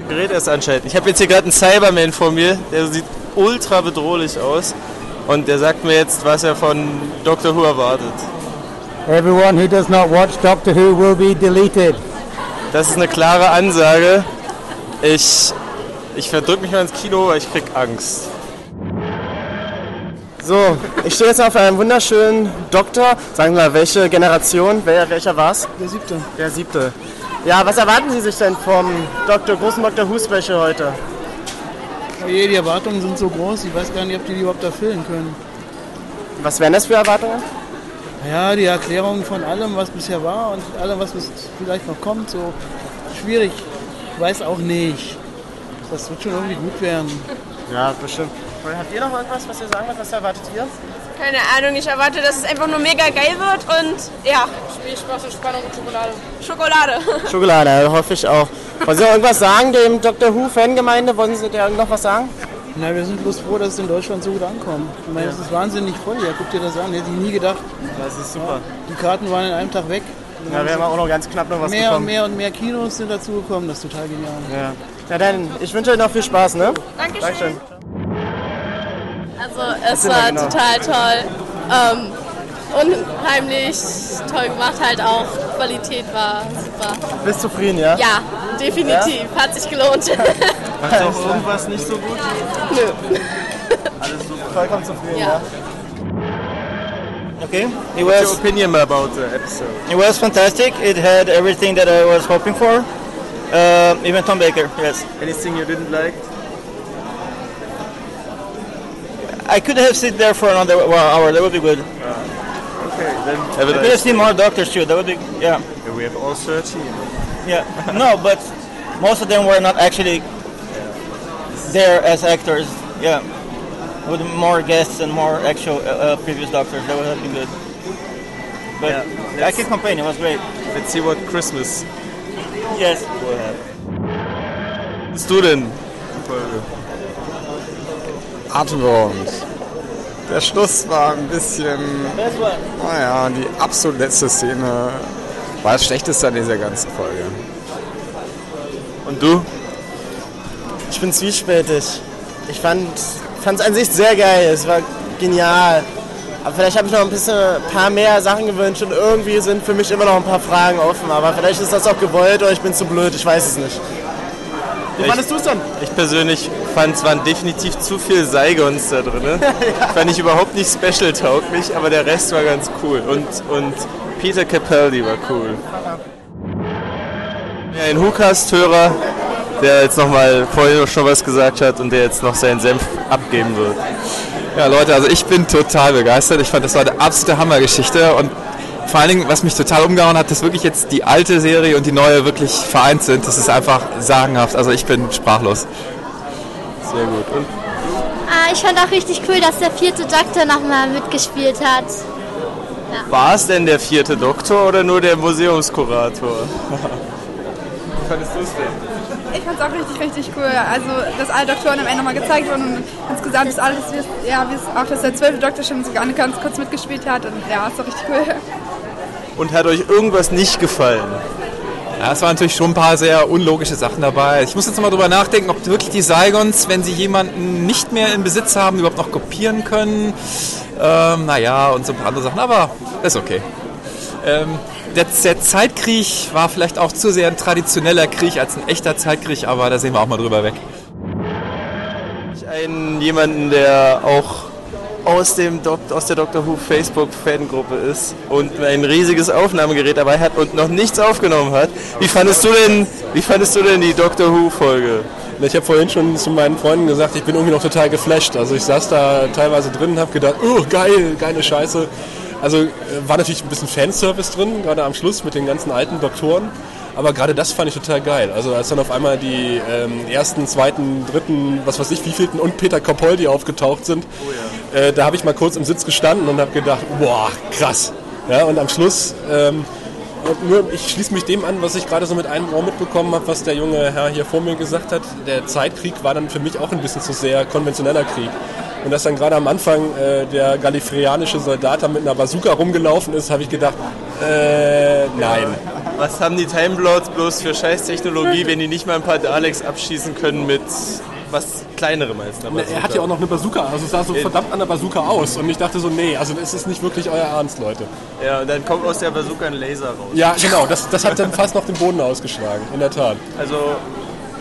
Gerät erst anschalten. Ich habe jetzt hier gerade einen Cyberman vor mir, der sieht ultra bedrohlich aus. Und der sagt mir jetzt, was er von Doctor Who erwartet. Everyone who does not watch Doctor Who will be deleted. Das ist eine klare Ansage. Ich, ich verdrück mich mal ins Kino, weil ich krieg Angst. So, ich stehe jetzt auf einem wunderschönen Doktor. Sagen wir mal, welche Generation? Wer, welcher war's? Der siebte. Der siebte. Ja, was erwarten Sie sich denn vom Dr. großen Dr. Who Special heute? Oje, die Erwartungen sind so groß, ich weiß gar nicht, ob die die überhaupt erfüllen können. Was wären das für Erwartungen? Ja, die Erklärung von allem, was bisher war und allem, was vielleicht noch kommt, so schwierig. Ich weiß auch nicht. Das wird schon irgendwie gut werden. Ja, bestimmt. Habt ihr noch irgendwas, was ihr sagen wollt? Was erwartet ihr? Keine Ahnung, ich erwarte, dass es einfach nur mega geil wird und ja. Spiel, Spaß und Spannung und Schokolade. Schokolade. Schokolade, hoffe ich auch. Wollen Sie noch irgendwas sagen dem Dr. Who Fangemeinde? Wollen Sie dir noch was sagen? Na, wir sind bloß froh, dass es in Deutschland so gut ankommt. Ich meine, Ja. es ist wahnsinnig voll hier. Guck dir das an. Hätte ich nie gedacht. Das ist super. Die Karten waren in einem Tag weg. Ja, wir haben auch noch ganz knapp noch was mehr bekommen. und mehr und mehr Kinos sind dazugekommen. Das ist total genial. Ja. Na dann, ich wünsche euch noch viel Spaß, ne? Dankeschön. Dankeschön. Also es war genau. total toll. Ähm, unheimlich toll gemacht halt auch. Qualität war super. Bist zufrieden, ja? Ja, definitiv. Hat sich gelohnt. Macht auch irgendwas nicht so gut? Nö. Alles super. Vollkommen zufrieden, Ja. ja? Okay. It What's was, your opinion about the episode? It was fantastic. It had everything that I was hoping for. Uh, even Tom Baker, yes. Anything you didn't like? I could have sit there for another well, hour. That would be good. Okay, then I have a could have seen more doctors too. That would be yeah. Yeah, we have all 13. Yeah. no, but most of them were not actually there as actors. Yeah. With more guests and more actual uh, uh, previous doctors, that would have been good. But Yeah, I can complain. It was great. Let's see what Christmas Yes. will have. Was du denn? Folge? Atemberaubend. Der Schluss war ein bisschen, naja, die absolut letzte Szene war das Schlechteste an dieser ganzen Folge. Und du? Ich bin zwiespältig. Ich fand es an sich sehr geil. Es war genial. Aber vielleicht habe ich noch ein bisschen ein paar mehr Sachen gewünscht und irgendwie sind für mich immer noch ein paar Fragen offen. Aber vielleicht ist das auch gewollt oder ich bin zu blöd. Ich weiß es nicht. Wie fandest du es denn? Ich persönlich fand, es waren definitiv zu viel Saigons da drin. Fand ich überhaupt nicht special tauglich, aber der Rest war ganz cool. Und, und Peter Capaldi war cool. Ja, ein Hookast-Hörer, der jetzt nochmal vorhin schon was gesagt hat und der jetzt noch seinen Senf abgeben wird. Ja, Leute, also ich bin total begeistert. Ich fand, das war eine absolute Hammergeschichte und vor allen Dingen, was mich total umgehauen hat, dass wirklich jetzt die alte Serie und die neue wirklich vereint sind. Das ist einfach sagenhaft. Also ich bin sprachlos. Sehr gut. Und Ah, ich fand auch richtig cool, dass der vierte Doktor nochmal mitgespielt hat. war es denn der vierte Doktor oder nur der Museumskurator? Wie fandest du es denn? Ich fand es auch richtig, richtig cool. Also, dass alle Doktoren am Ende nochmal gezeigt wurden und insgesamt ist alles, wie es- ja, wie es auch, dass der zwölfte Doktor schon sogar ganz kurz mitgespielt hat und ja, ist doch richtig cool. Und hat euch irgendwas nicht gefallen? Ja, es waren natürlich schon ein paar sehr unlogische Sachen dabei. Ich muss jetzt mal drüber nachdenken, ob wirklich die Saigons, wenn sie jemanden nicht mehr in Besitz haben, überhaupt noch kopieren können. Ähm, naja, und so ein paar andere Sachen, aber ist okay. Ähm, der, der Zeitkrieg war vielleicht auch zu sehr ein traditioneller Krieg als ein echter Zeitkrieg, aber da sehen wir auch mal drüber weg. Einen jemanden, der auch aus, dem Dok aus der Doctor Who Facebook Fangruppe ist und ein riesiges Aufnahmegerät dabei hat und noch nichts aufgenommen hat. Wie fandest du denn, wie fandest du denn die Doctor Who Folge? Ich habe vorhin schon zu meinen Freunden gesagt, ich bin irgendwie noch total geflasht. Also ich saß da teilweise drin und habe gedacht, oh geil, geile Scheiße. Also äh, war natürlich ein bisschen Fanservice drin, gerade am Schluss mit den ganzen alten Doktoren. Aber gerade das fand ich total geil. Also als dann auf einmal die ähm, ersten, zweiten, dritten, was weiß ich, wievielten und Peter Capaldi aufgetaucht sind, äh, da habe ich mal kurz im Sitz gestanden und habe gedacht, boah, krass. Ja, und am Schluss, ähm, nur, ich schließe mich dem an, was ich gerade so mit einem Ohr mitbekommen habe, was der junge Herr hier vor mir gesagt hat. Der Zeitkrieg war dann für mich auch ein bisschen zu sehr konventioneller Krieg. Und dass dann gerade am Anfang äh, der gallifreanische Soldat da mit einer Bazooka rumgelaufen ist, habe ich gedacht, äh, nein. Was haben die Time Lords bloß für Scheißtechnologie, wenn die nicht mal ein paar Daleks abschießen können mit was kleinerem als einer Er hat ja auch noch eine Bazooka, also es sah so verdammt an der Bazooka aus. Und ich dachte so, nee, also das ist nicht wirklich euer Ernst, Leute. Ja, und dann kommt aus der Bazooka ein Laser raus. Ja, genau, das, das hat dann fast noch den Boden ausgeschlagen, in der Tat. Also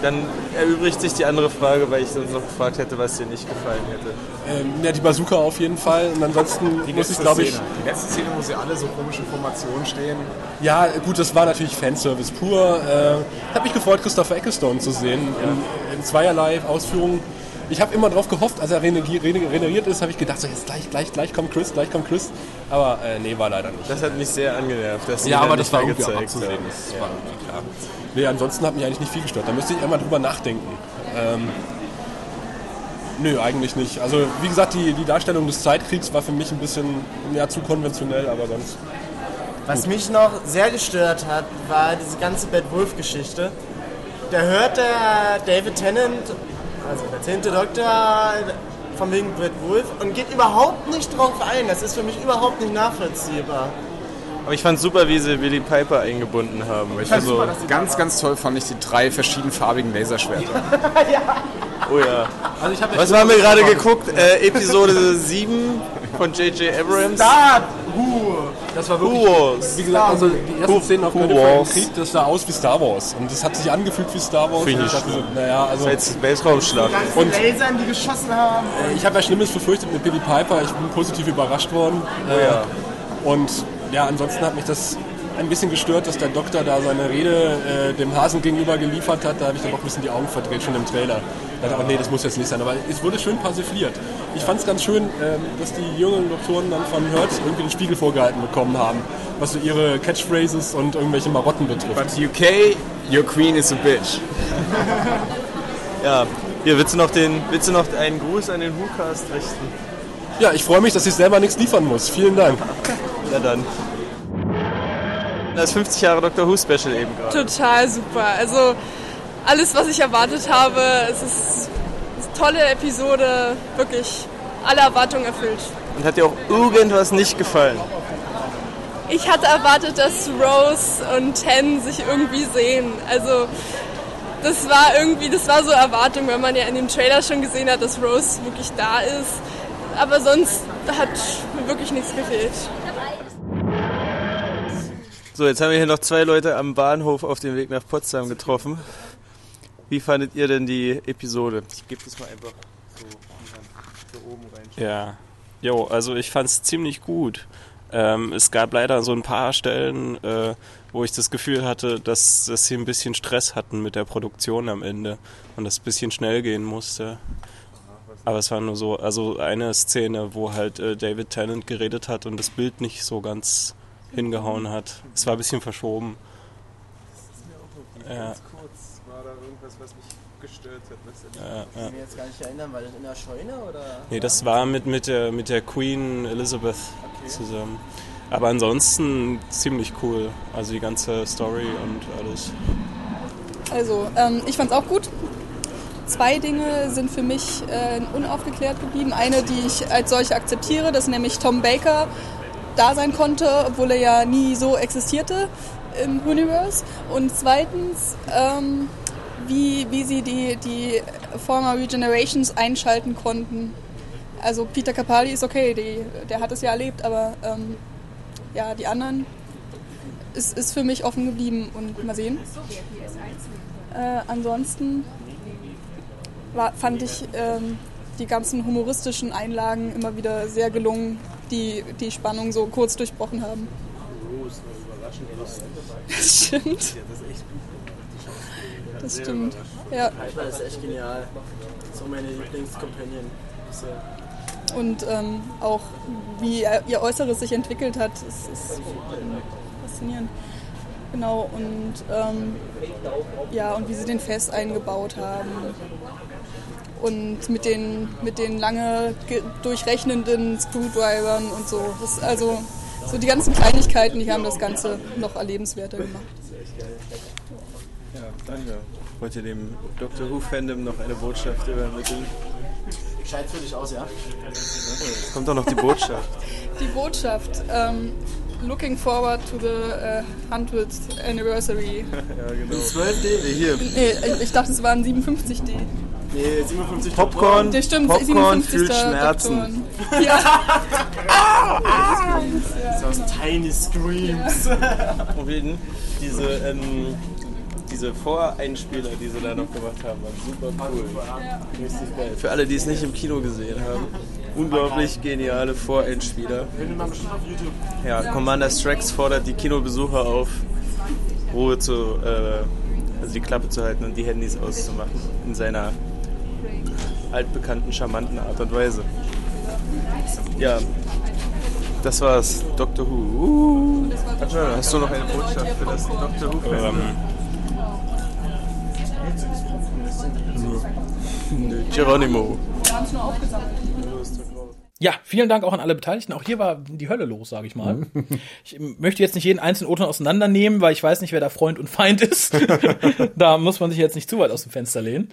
dann erübrigt sich die andere Frage, weil ich sonst noch gefragt hätte, was dir nicht gefallen hätte. Ähm, ja, die Bazooka auf jeden Fall. Und ansonsten Die muss ich, glaube ich, Szene. Die letzte Szene, wo sie alle so komische Formationen stehen. Ja, gut, das war natürlich Fanservice pur. Äh, hat mich gefreut, Christopher Ecclestone zu sehen in, in zweierlei Ausführungen. Ich habe immer drauf gehofft, als er reneriert ist, habe ich gedacht, so jetzt gleich, gleich, gleich kommt Chris, gleich kommt Chris. Aber äh, nee, war leider nicht. Das hat mich sehr angenervt, dass ja, aber das war irgendwie gezeigt abzusehen. haben. Das Ja. war irgendwie klar. Nee, ansonsten hat mich eigentlich nicht viel gestört. Da müsste ich einmal drüber nachdenken. Ähm, nö, eigentlich nicht. Also wie gesagt, die, die Darstellung des Zeitkriegs war für mich ein bisschen ja, zu konventionell, aber sonst. Was mich noch sehr gestört hat, war diese ganze Bad Wolf-Geschichte. Da hört der David Tennant, also der zehnte Doktor, von wegen Bad Wolf und geht überhaupt nicht drauf ein. Das ist für mich überhaupt nicht nachvollziehbar. Aber ich fand super, wie sie Billy Piper eingebunden haben. Ich fand super, ganz, ganz toll fand ich die drei verschiedenfarbigen Laserschwerter. Oh ja. Also ich hab Was haben wir gerade geguckt? Äh, Episode 7 von J.J. Abrams. Star Who. Das war wirklich, Who Wars. wie gesagt, also die ersten Who- Szenen auf Wars. Krieg, das sah aus wie Star Wars. Und das hat sich angefühlt wie Star Wars. Finde ich dachte nicht. so, naja, also, Als Weltraumschlacht. Und Lasern, die geschossen haben. äh, ich habe ja Schlimmes befürchtet mit Billy Piper. Ich bin positiv überrascht worden. Oh ja. Und ja, ansonsten hat mich das ein bisschen gestört, dass der Doktor da seine Rede äh, dem Hasen gegenüber geliefert hat. Da habe ich dann auch ein bisschen die Augen verdreht, schon im Trailer. Da dachte ich, oh, nee, das muss jetzt nicht sein. Aber es wurde schön persifliert. Ich fand es ganz schön, ähm, dass die jüngeren Doktoren dann von Hurt irgendwie den Spiegel vorgehalten bekommen haben, was so ihre Catchphrases und irgendwelche Marotten betrifft. But UK, your queen is a bitch. Ja. Hier, willst du noch, den, willst du noch einen Gruß an den WhoCast richten? Ja, ich freue mich, dass ich selber nichts liefern muss. Vielen Dank. Na dann. Das 50 Jahre Doctor Who Special eben gerade. Total super. Also alles, was ich erwartet habe, es ist eine tolle Episode, wirklich alle Erwartungen erfüllt. Und hat dir auch irgendwas nicht gefallen? Ich hatte erwartet, dass Rose und Ten sich irgendwie sehen. Also das war irgendwie, das war so Erwartung, weil man ja in dem Trailer schon gesehen hat, dass Rose wirklich da ist. Aber sonst hat mir wirklich nichts gefehlt. So, jetzt haben wir hier noch zwei Leute am Bahnhof auf dem Weg nach Potsdam getroffen. Wie fandet ihr denn die Episode? Ich gebe das mal einfach so, so oben rein. Ja, jo, also ich fand es ziemlich gut. Ähm, es gab leider so ein paar Stellen, äh, wo ich das Gefühl hatte, dass, dass sie ein bisschen Stress hatten mit der Produktion am Ende und das ein bisschen schnell gehen musste. Aber es war nur so, also eine Szene, wo halt äh, David Tennant geredet hat und das Bild nicht so ganz hingehauen hat. Es war ein bisschen verschoben. Ja. kurz war da irgendwas, was mich gestört hat. Was Ja, Ich kann mich jetzt gar nicht erinnern, war das in der Scheune oder? Nee, das war mit, mit, der, mit der Queen Elizabeth zusammen. Aber ansonsten ziemlich cool. Also die ganze Story und alles. Also, ähm, ich fand's auch gut. Zwei Dinge sind für mich äh, unaufgeklärt geblieben. Eine, die ich als solche akzeptiere, dass nämlich Tom Baker da sein konnte, obwohl er ja nie so existierte im Universe. Und zweitens, ähm, wie, wie sie die, die Former Regenerations einschalten konnten. Also Peter Capaldi ist okay, die, der hat es ja erlebt, aber ähm, ja, die anderen ist, ist für mich offen geblieben und mal sehen. Äh, ansonsten war, fand ich ähm, die ganzen humoristischen Einlagen immer wieder sehr gelungen, die die Spannung so kurz durchbrochen haben. Das stimmt. Das stimmt. Ja. Piper ist echt genial. So meine Lieblingscompanion bisher. Und ähm, auch wie ihr Äußeres sich entwickelt hat, ist, ist faszinierend. Genau, und ähm, ja, und wie sie den Fest eingebaut haben. Und mit den, mit den lange ge- durchrechnenden Screwdrivern und so. Das, ist also so die ganzen Kleinigkeiten, die haben das Ganze noch erlebenswerter gemacht. Ja, danke. Wollt ihr dem Doctor Who-Fandom noch eine Botschaft übermitteln? Scheint für dich aus, ja? Jetzt kommt doch noch die Botschaft. Die Botschaft, ähm, looking forward to the äh, 100th anniversary. ja, genau. Die 12D, hier. Nee, ich dachte, es waren 57D. Nee, 57 Popcorn, Der stimmt, Popcorn 57. fühlt Schmerzen. Ja. Das aus Tiny Screams. Probieren. Diese, ähm, diese Voreinspieler, die sie da noch gemacht haben, waren super cool. Richtig geil. Für alle, die es nicht im Kino gesehen haben, unglaublich geniale Voreinspieler. Ja, Commander Strax fordert die Kinobesucher auf, Ruhe zu, äh, also die Klappe zu halten und die Handys auszumachen. In seiner altbekannten, charmanten Art und Weise. Ja, das war's. Doctor Who. Uh. Hast du noch eine Botschaft für das Doctor Who? Ähm, Nö, Geronimo. Ja, vielen Dank auch an alle Beteiligten. Auch hier war die Hölle los, sage ich mal. Ich möchte jetzt nicht jeden einzelnen O-Ton auseinandernehmen, weil ich weiß nicht, wer da Freund und Feind ist. da muss man sich jetzt nicht zu weit aus dem Fenster lehnen.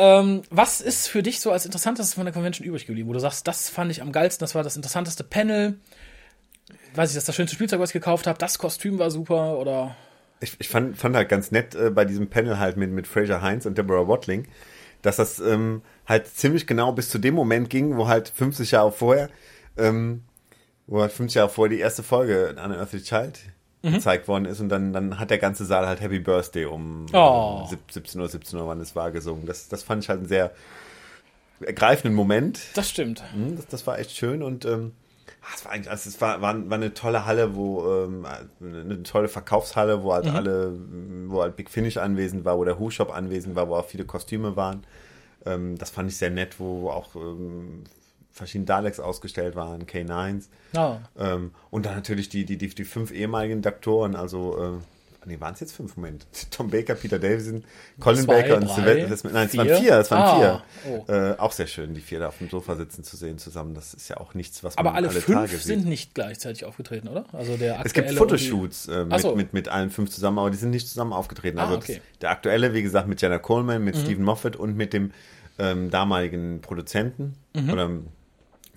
Ähm, was ist für dich so als interessantestes von der Convention übrig geblieben, wo du sagst, das fand ich am geilsten, das war das interessanteste Panel? Weiß ich, das ist das schönste Spielzeug, was ich gekauft habe, das Kostüm war super oder Ich, ich fand, fand halt ganz nett äh, bei diesem Panel halt mit, mit Fraser Heinz und Deborah Watling, dass das ähm, halt ziemlich genau bis zu dem Moment ging, wo halt 50 Jahre vorher, ähm, wo halt 50 Jahre vorher die erste Folge an Earthly Child Mhm. gezeigt worden ist und dann, dann hat der ganze Saal halt Happy Birthday um Oh. äh, 17 Uhr, 17 Uhr, wann es war, gesungen. Das, das fand ich halt einen sehr ergreifenden Moment. Das stimmt. Mhm, Das, das war echt schön und ähm, ah, es war eigentlich, also es war, war, war eine tolle Halle, wo ähm, eine tolle Verkaufshalle, wo halt Mhm. alle, wo halt Big Finish anwesend war, wo der Who Shop anwesend war, wo auch viele Kostüme waren. Ähm, das fand ich sehr nett, wo auch ähm, verschiedene Daleks ausgestellt waren, K9s. Ah. Ähm, und dann natürlich die, die, die, die fünf ehemaligen Doktoren, also äh, nee, waren es jetzt fünf? Moment. Tom Baker, Peter Davison, Colin Zwei, Baker und Sylvester. Nein, es waren vier? es waren Ah, vier. oh. Äh, auch sehr schön, die vier da auf dem Sofa sitzen zu sehen zusammen. Das ist ja auch nichts, was man Aber alle, alle fünf Tage sind sieht. nicht gleichzeitig aufgetreten, oder? Also der Es gibt Fotoshoots äh, mit, so. mit, mit allen fünf zusammen, aber die sind nicht zusammen aufgetreten. Ah, Also okay. das, der aktuelle, wie gesagt, mit Jenna Coleman, mit Mhm. Stephen Moffat und mit dem ähm, damaligen Produzenten Mhm. oder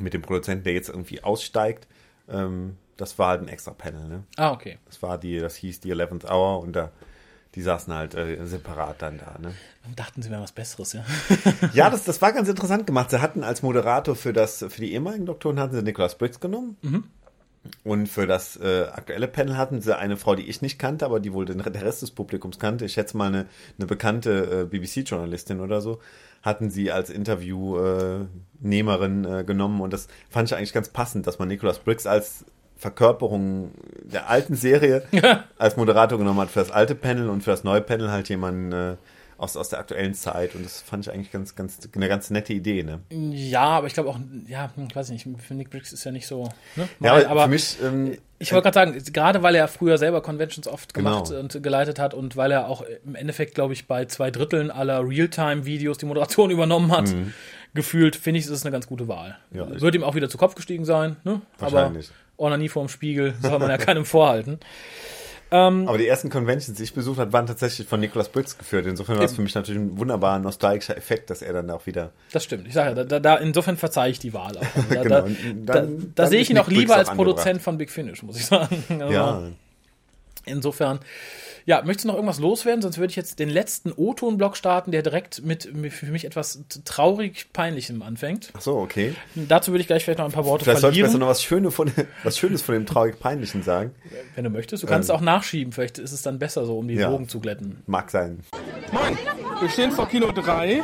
mit dem Produzenten, der jetzt irgendwie aussteigt. Ähm, das war halt ein extra Panel. Ne? Ah, okay. Das war die, das hieß die 11th Hour und da, die saßen halt äh, separat dann da. Ne? Dachten sie wären was Besseres, ja. Ja, das, das war ganz interessant gemacht. Sie hatten als Moderator für das, für die ehemaligen Doktoren hatten sie Nicholas Briggs genommen. Mhm. Und für das äh, aktuelle Panel hatten sie eine Frau, die ich nicht kannte, aber die wohl den, der Rest des Publikums kannte. Ich schätze mal eine, eine bekannte äh, BBC-Journalistin oder so, hatten sie als Interviewnehmerin äh, genommen. Und das fand ich eigentlich ganz passend, dass man Nicholas Briggs als Verkörperung der alten Serie als Moderator genommen hat für das alte Panel und für das neue Panel halt jemanden äh, aus, aus der aktuellen Zeit und das fand ich eigentlich ganz, ganz, eine ganz nette Idee, ne? Ja, aber ich glaube auch, ja, hm, weiß ich nicht, für Nick Briggs ist ja nicht so. Ne? Ja, aber für mich, ähm, ich wollte gerade sagen, gerade weil er früher selber Conventions oft gemacht Genau. und geleitet hat und weil er auch im Endeffekt, glaube ich, bei zwei Dritteln aller Realtime-Videos die Moderation übernommen hat, Mhm. gefühlt, finde ich, ist es eine ganz gute Wahl. Ja, Wird ihm auch wieder zu Kopf gestiegen sein, ne? Aber Wahrscheinlich. Orna nie vorm Spiegel, soll man ja keinem vorhalten. Ähm, Aber die ersten Conventions, die ich besucht habe, waren tatsächlich von Nicholas Briggs geführt. Insofern war es für mich natürlich ein wunderbarer nostalgischer Effekt, dass er dann auch wieder. Das stimmt. Ich sage ja, da, da, da, insofern verzeihe ich die Wahl auch. Da, Genau. da, da, dann- da dann sehe ich ihn auch lieber als Produzent von Big Finish, muss ich sagen. Also, Ja. Insofern. Ja, möchtest du noch irgendwas loswerden? Sonst würde ich jetzt den letzten O-Ton-Block starten, der direkt mit, für mich etwas traurig Peinlichem anfängt. Ach so, okay. Dazu würde ich gleich vielleicht noch ein paar Worte Vielleicht sollte ich verlieren. besser noch was Schönes von, was Schönes von dem traurig Peinlichen sagen. Wenn du möchtest. Du kannst Ähm, auch nachschieben. Vielleicht ist es dann besser so, um die Ja. Wogen zu glätten. Mag sein. Moin, wir stehen vor Kino 3.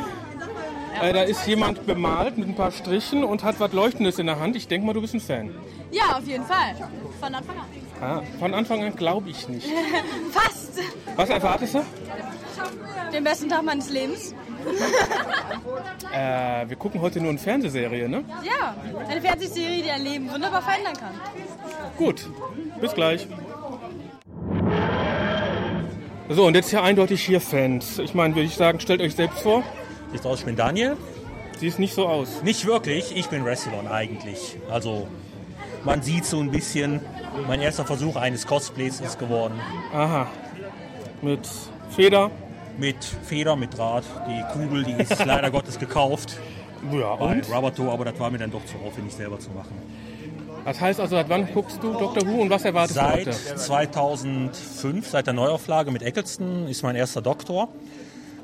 Äh, da ist jemand bemalt mit ein paar Strichen und hat was Leuchtendes in der Hand. Ich denke mal, du bist ein Fan. Ja, auf jeden Fall. Von Anfang an. Ah, von Anfang an glaube ich nicht. Fast. Was erwartest du? Den besten Tag meines Lebens. Äh, wir gucken heute nur eine Fernsehserie, ne? Ja, eine Fernsehserie, die ein Leben wunderbar verändern kann. Gut, bis gleich. So, und jetzt hier eindeutig hier Fans. Ich meine, würde ich sagen, stellt euch selbst vor. Sieht aus, ich bin Daniel. Siehst nicht so aus. Nicht wirklich, ich bin Wrestlon eigentlich. Also, man sieht so ein bisschen, mein erster Versuch eines Cosplays ist geworden. Aha. Mit Feder? Mit Feder, mit Draht. Die Kugel, die ist leider Gottes gekauft. Ja, Bei und? Roboto, aber das war mir dann doch zu aufwendig selber zu machen. Das heißt also, seit wann guckst du Doctor Who und was erwartest Seit du heute? 2005, seit der Neuauflage mit Eccleston, ist mein erster Doktor.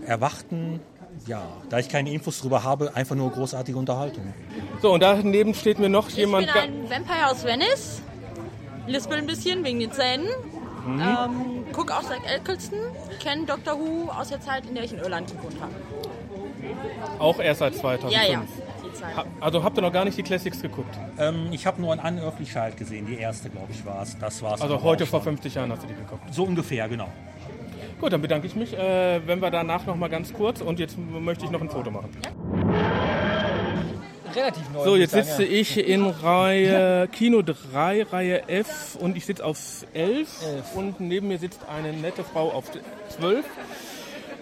Erwarten, ja, da ich keine Infos drüber habe, einfach nur großartige Unterhaltung. So, und daneben steht mir noch jemand. Ich bin ein Vampire aus Venice. Lispel ein bisschen wegen den Zähnen. Mhm. Ähm, guck auch Zack Eccleston. Kenn Doctor Who aus der Zeit, in der ich in Irland gewohnt habe. auch erst seit 2005. Ja, ja. Ha- Also habt ihr noch gar nicht die Classics geguckt? Ähm, ich habe nur an Unöffentlichkeit gesehen, die erste, glaube ich, war es. Das war's. Also aber heute vor schon. 50 Jahren hast du die geguckt. So ungefähr, genau. Gut, dann bedanke ich mich. Äh, wenn wir danach noch mal ganz kurz und jetzt möchte ich noch ein Foto machen. Relativ neu. So, jetzt sagen, sitze ja. ich in Reihe Kino 3, Reihe F und ich sitze auf 11 und neben mir sitzt eine nette Frau auf 12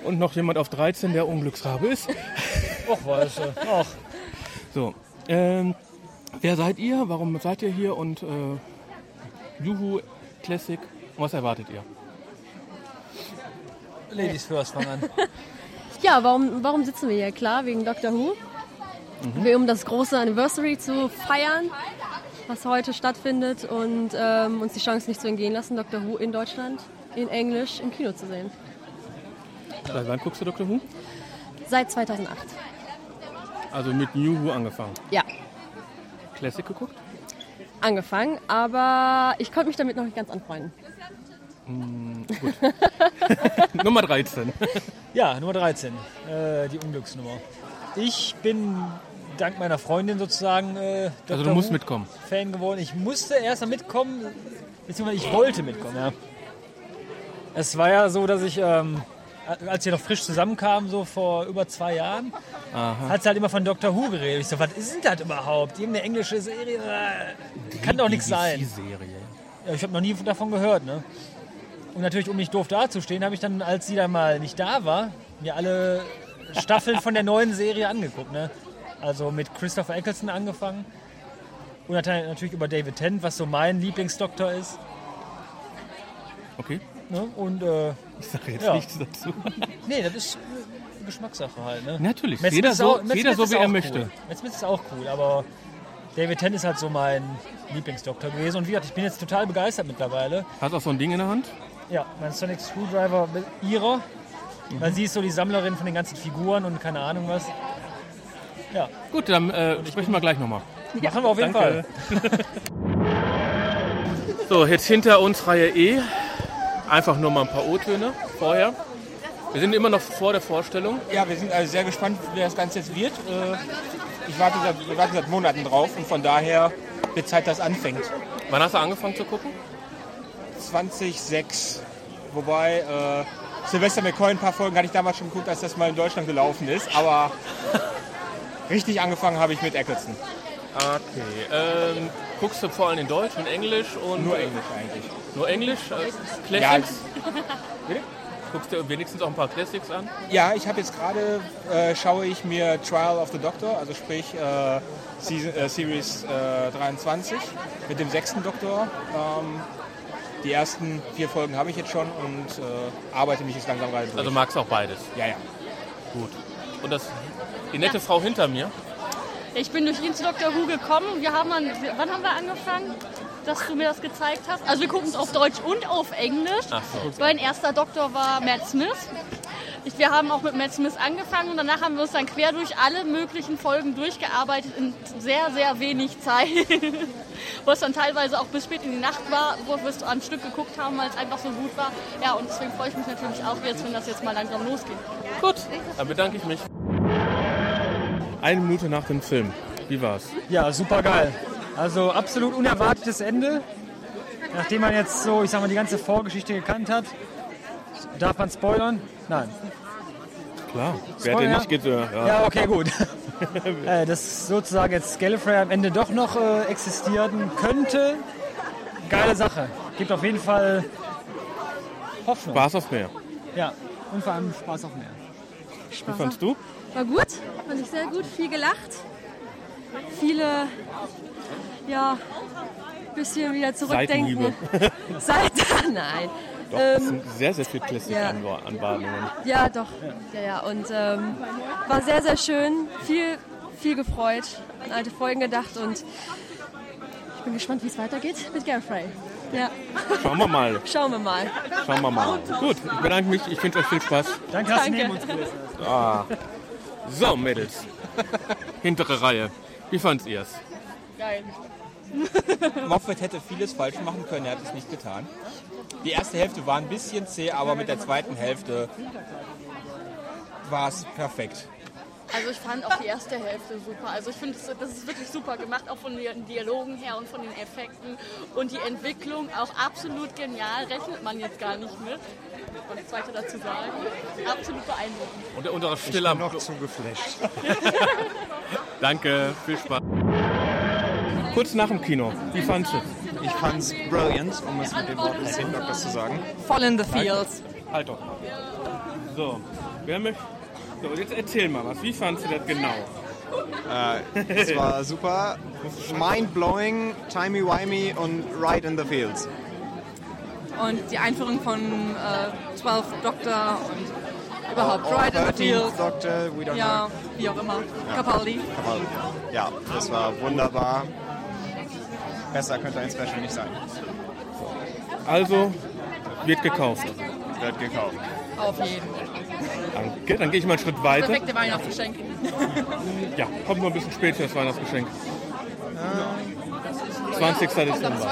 und noch jemand auf 13, der Unglücksrabe ist. Och, weißt du. Och. So, ähm, wer seid ihr? Warum seid ihr hier? Und äh, Juhu, Classic, was erwartet ihr? Ladies first, fang an. Ja, warum, warum sitzen wir hier? Klar, wegen Doctor Who. Mhm. Wir, um das große Anniversary zu feiern, was heute stattfindet und ähm, uns die Chance nicht zu entgehen lassen, Doctor Who in Deutschland in Englisch im Kino zu sehen. Seit wann guckst du Doctor Who? Seit 2008. Also mit New Who angefangen. Ja, Classic geguckt? angefangen, aber ich konnte mich damit noch nicht ganz anfreunden. Mm, gut. Nummer 13. Ja, Nummer 13. Äh, die Unglücksnummer. Ich bin dank meiner Freundin sozusagen äh, Dr. Also du musst Who mitkommen. Fan geworden. Ich musste erst mal mitkommen, beziehungsweise ich wollte mitkommen, ja. Es war ja so, dass ich, ähm, als wir noch frisch zusammenkamen, so vor über zwei Jahren, Aha. hat sie halt immer von Doctor Who geredet. Ich so, was ist denn das überhaupt? Irgendeine englische Serie? Äh, Kann doch nichts sein. Serie. Ja, ich habe noch nie davon gehört, ne? Und natürlich, um nicht doof dazustehen, habe ich dann, als sie dann mal nicht da war, mir alle Staffeln von der neuen Serie angeguckt, ne? Also mit Christopher Eccleston angefangen. Und dann natürlich über David Tennant, was so mein Lieblingsdoktor ist. Okay. Ne? Und, äh, Ich sage jetzt ja. nichts dazu. Nee, das ist Geschmackssache halt. Ne? Natürlich, Matt jeder so- auch- jeder so, wie er möchte. Cool. Matt Smith ist auch cool, aber David Tennant ist halt so mein Lieblingsdoktor gewesen. Und wie gesagt, ich bin jetzt total begeistert mittlerweile. Hast auch so ein Ding in der Hand? Ja, mein Sonic Screwdriver mit ihrer. Weil sie ist so die Sammlerin von den ganzen Figuren und keine Ahnung was. Ja. Gut, dann äh, sprechen wir gleich nochmal. Machen wir auf jeden Danke. So, jetzt hinter uns Reihe E. Einfach nur mal ein paar O-Töne vorher. Wir sind immer noch vor der Vorstellung. Ja, wir sind also sehr gespannt, wie das Ganze jetzt wird. Äh, Ich warte seit, wir warten seit Monaten drauf und von daher wird Zeit, dass anfängt. Wann hast du angefangen zu gucken? 2006. Wobei äh, Sylvester McCoy ein paar Folgen hatte ich damals schon geguckt, als das mal in Deutschland gelaufen ist. Aber richtig angefangen habe ich mit Eccleston. Okay. Ähm, guckst du vor allem in Deutsch und Englisch und. Nur Englisch eigentlich. Nur Englisch? Äh, Classics? Guckst du wenigstens auch ein paar Classics an? Ja, ich habe jetzt gerade, äh, schaue ich mir Trial of the Doctor, also sprich äh, Season, äh, Series äh, 23 mit dem sechsten Doktor. Ähm, die ersten vier Folgen habe ich jetzt schon und äh, arbeite mich jetzt langsam rein durch. Also magst du auch beides? Ja, ja. Gut. Und das, die nette Frau hinter mir, Ich bin durch ihn zu Dr. Who gekommen. Wir haben an, wann haben wir angefangen, dass du mir das gezeigt hast? Also wir gucken es auf Deutsch und auf Englisch. Ach so. Mein erster Doktor war Matt Smith. Ich, wir haben auch mit Matt Smith angefangen und danach haben wir uns dann quer durch alle möglichen Folgen durchgearbeitet in sehr, sehr wenig Zeit. Wo es dann teilweise auch bis spät in die Nacht war, wo wir es am Stück geguckt haben, weil es einfach so gut war. Ja, und deswegen freue ich mich natürlich auch jetzt, wenn das jetzt mal langsam losgeht. Gut, dann bedanke ich mich. Eine Minute nach dem Film. Wie war's? Ja, super geil. Also absolut unerwartetes Ende. Nachdem man jetzt so, ich sag mal, die ganze Vorgeschichte gekannt hat. Darf man spoilern? Nein. Klar. Wer hat denn nicht geht, ja. Ja, okay, gut. äh, dass sozusagen jetzt Gallifrey am Ende doch noch äh, existieren könnte. Geile Sache. Gibt auf jeden Fall Hoffnung. Spaß auf mehr. Ja, und vor allem Spaß auf mehr. Wie fandst du? War gut, fand ich sehr gut, viel gelacht. Viele, ja, bisschen wieder zurückdenken. Seiten, nein. Doch, das Ähm, sind sehr, sehr viele ja. Classic-Anbahnungen. ja, doch. Ja, ja. Und ähm, war sehr, sehr schön. Viel, viel gefreut. An alte Folgen gedacht und ich bin gespannt, wie es weitergeht mit Gallifrey. Ja. Schauen wir mal. Schauen wir mal. Schauen wir mal. Gut, ich bedanke mich. Ich wünsche euch viel Spaß. Danke, dass du neben uns. Ah. So, Mädels. Hintere Reihe. Wie fandt ihr es? Geil. Moffat hätte vieles falsch machen können, er hat es nicht getan. Die erste Hälfte war ein bisschen zäh, aber mit der zweiten Hälfte war es perfekt. Also ich fand auch die erste Hälfte super. Also ich finde, das ist wirklich super gemacht, auch von den Dialogen her und von den Effekten. Und die Entwicklung auch absolut genial, rechnet man jetzt gar nicht mit. Was das zweite dazu sagen. Absolut beeindruckend. Und der untere Stiller. noch zu geflasht. Danke, viel Spaß. Kurz nach dem Kino, wie fandest du? Ich fand's brilliant, um es mit den Worten des Doktors zu sagen. Voll in the feels. Halt doch. So, wer möchte. So, jetzt erzähl mal was. Wie fandest du das genau? Äh, es war super, mind-blowing, timey-wimey und right in the fields. Und die Einführung von äh, 12 Doctor und überhaupt in the 13th Fields. Doctor, we don't ja, know. wie auch immer. Ja. Capaldi. Capaldi. Ja, das war wunderbar. Besser könnte ein Special nicht sein. Also, wird gekauft. Wird gekauft. Auf jeden. Danke, dann gehe ich mal einen Schritt weiter. Perfekte Weihnachtsgeschenke. Ja, kommt nur ein bisschen später, das Weihnachtsgeschenk. 20. Kommt am Dezember. 20.12.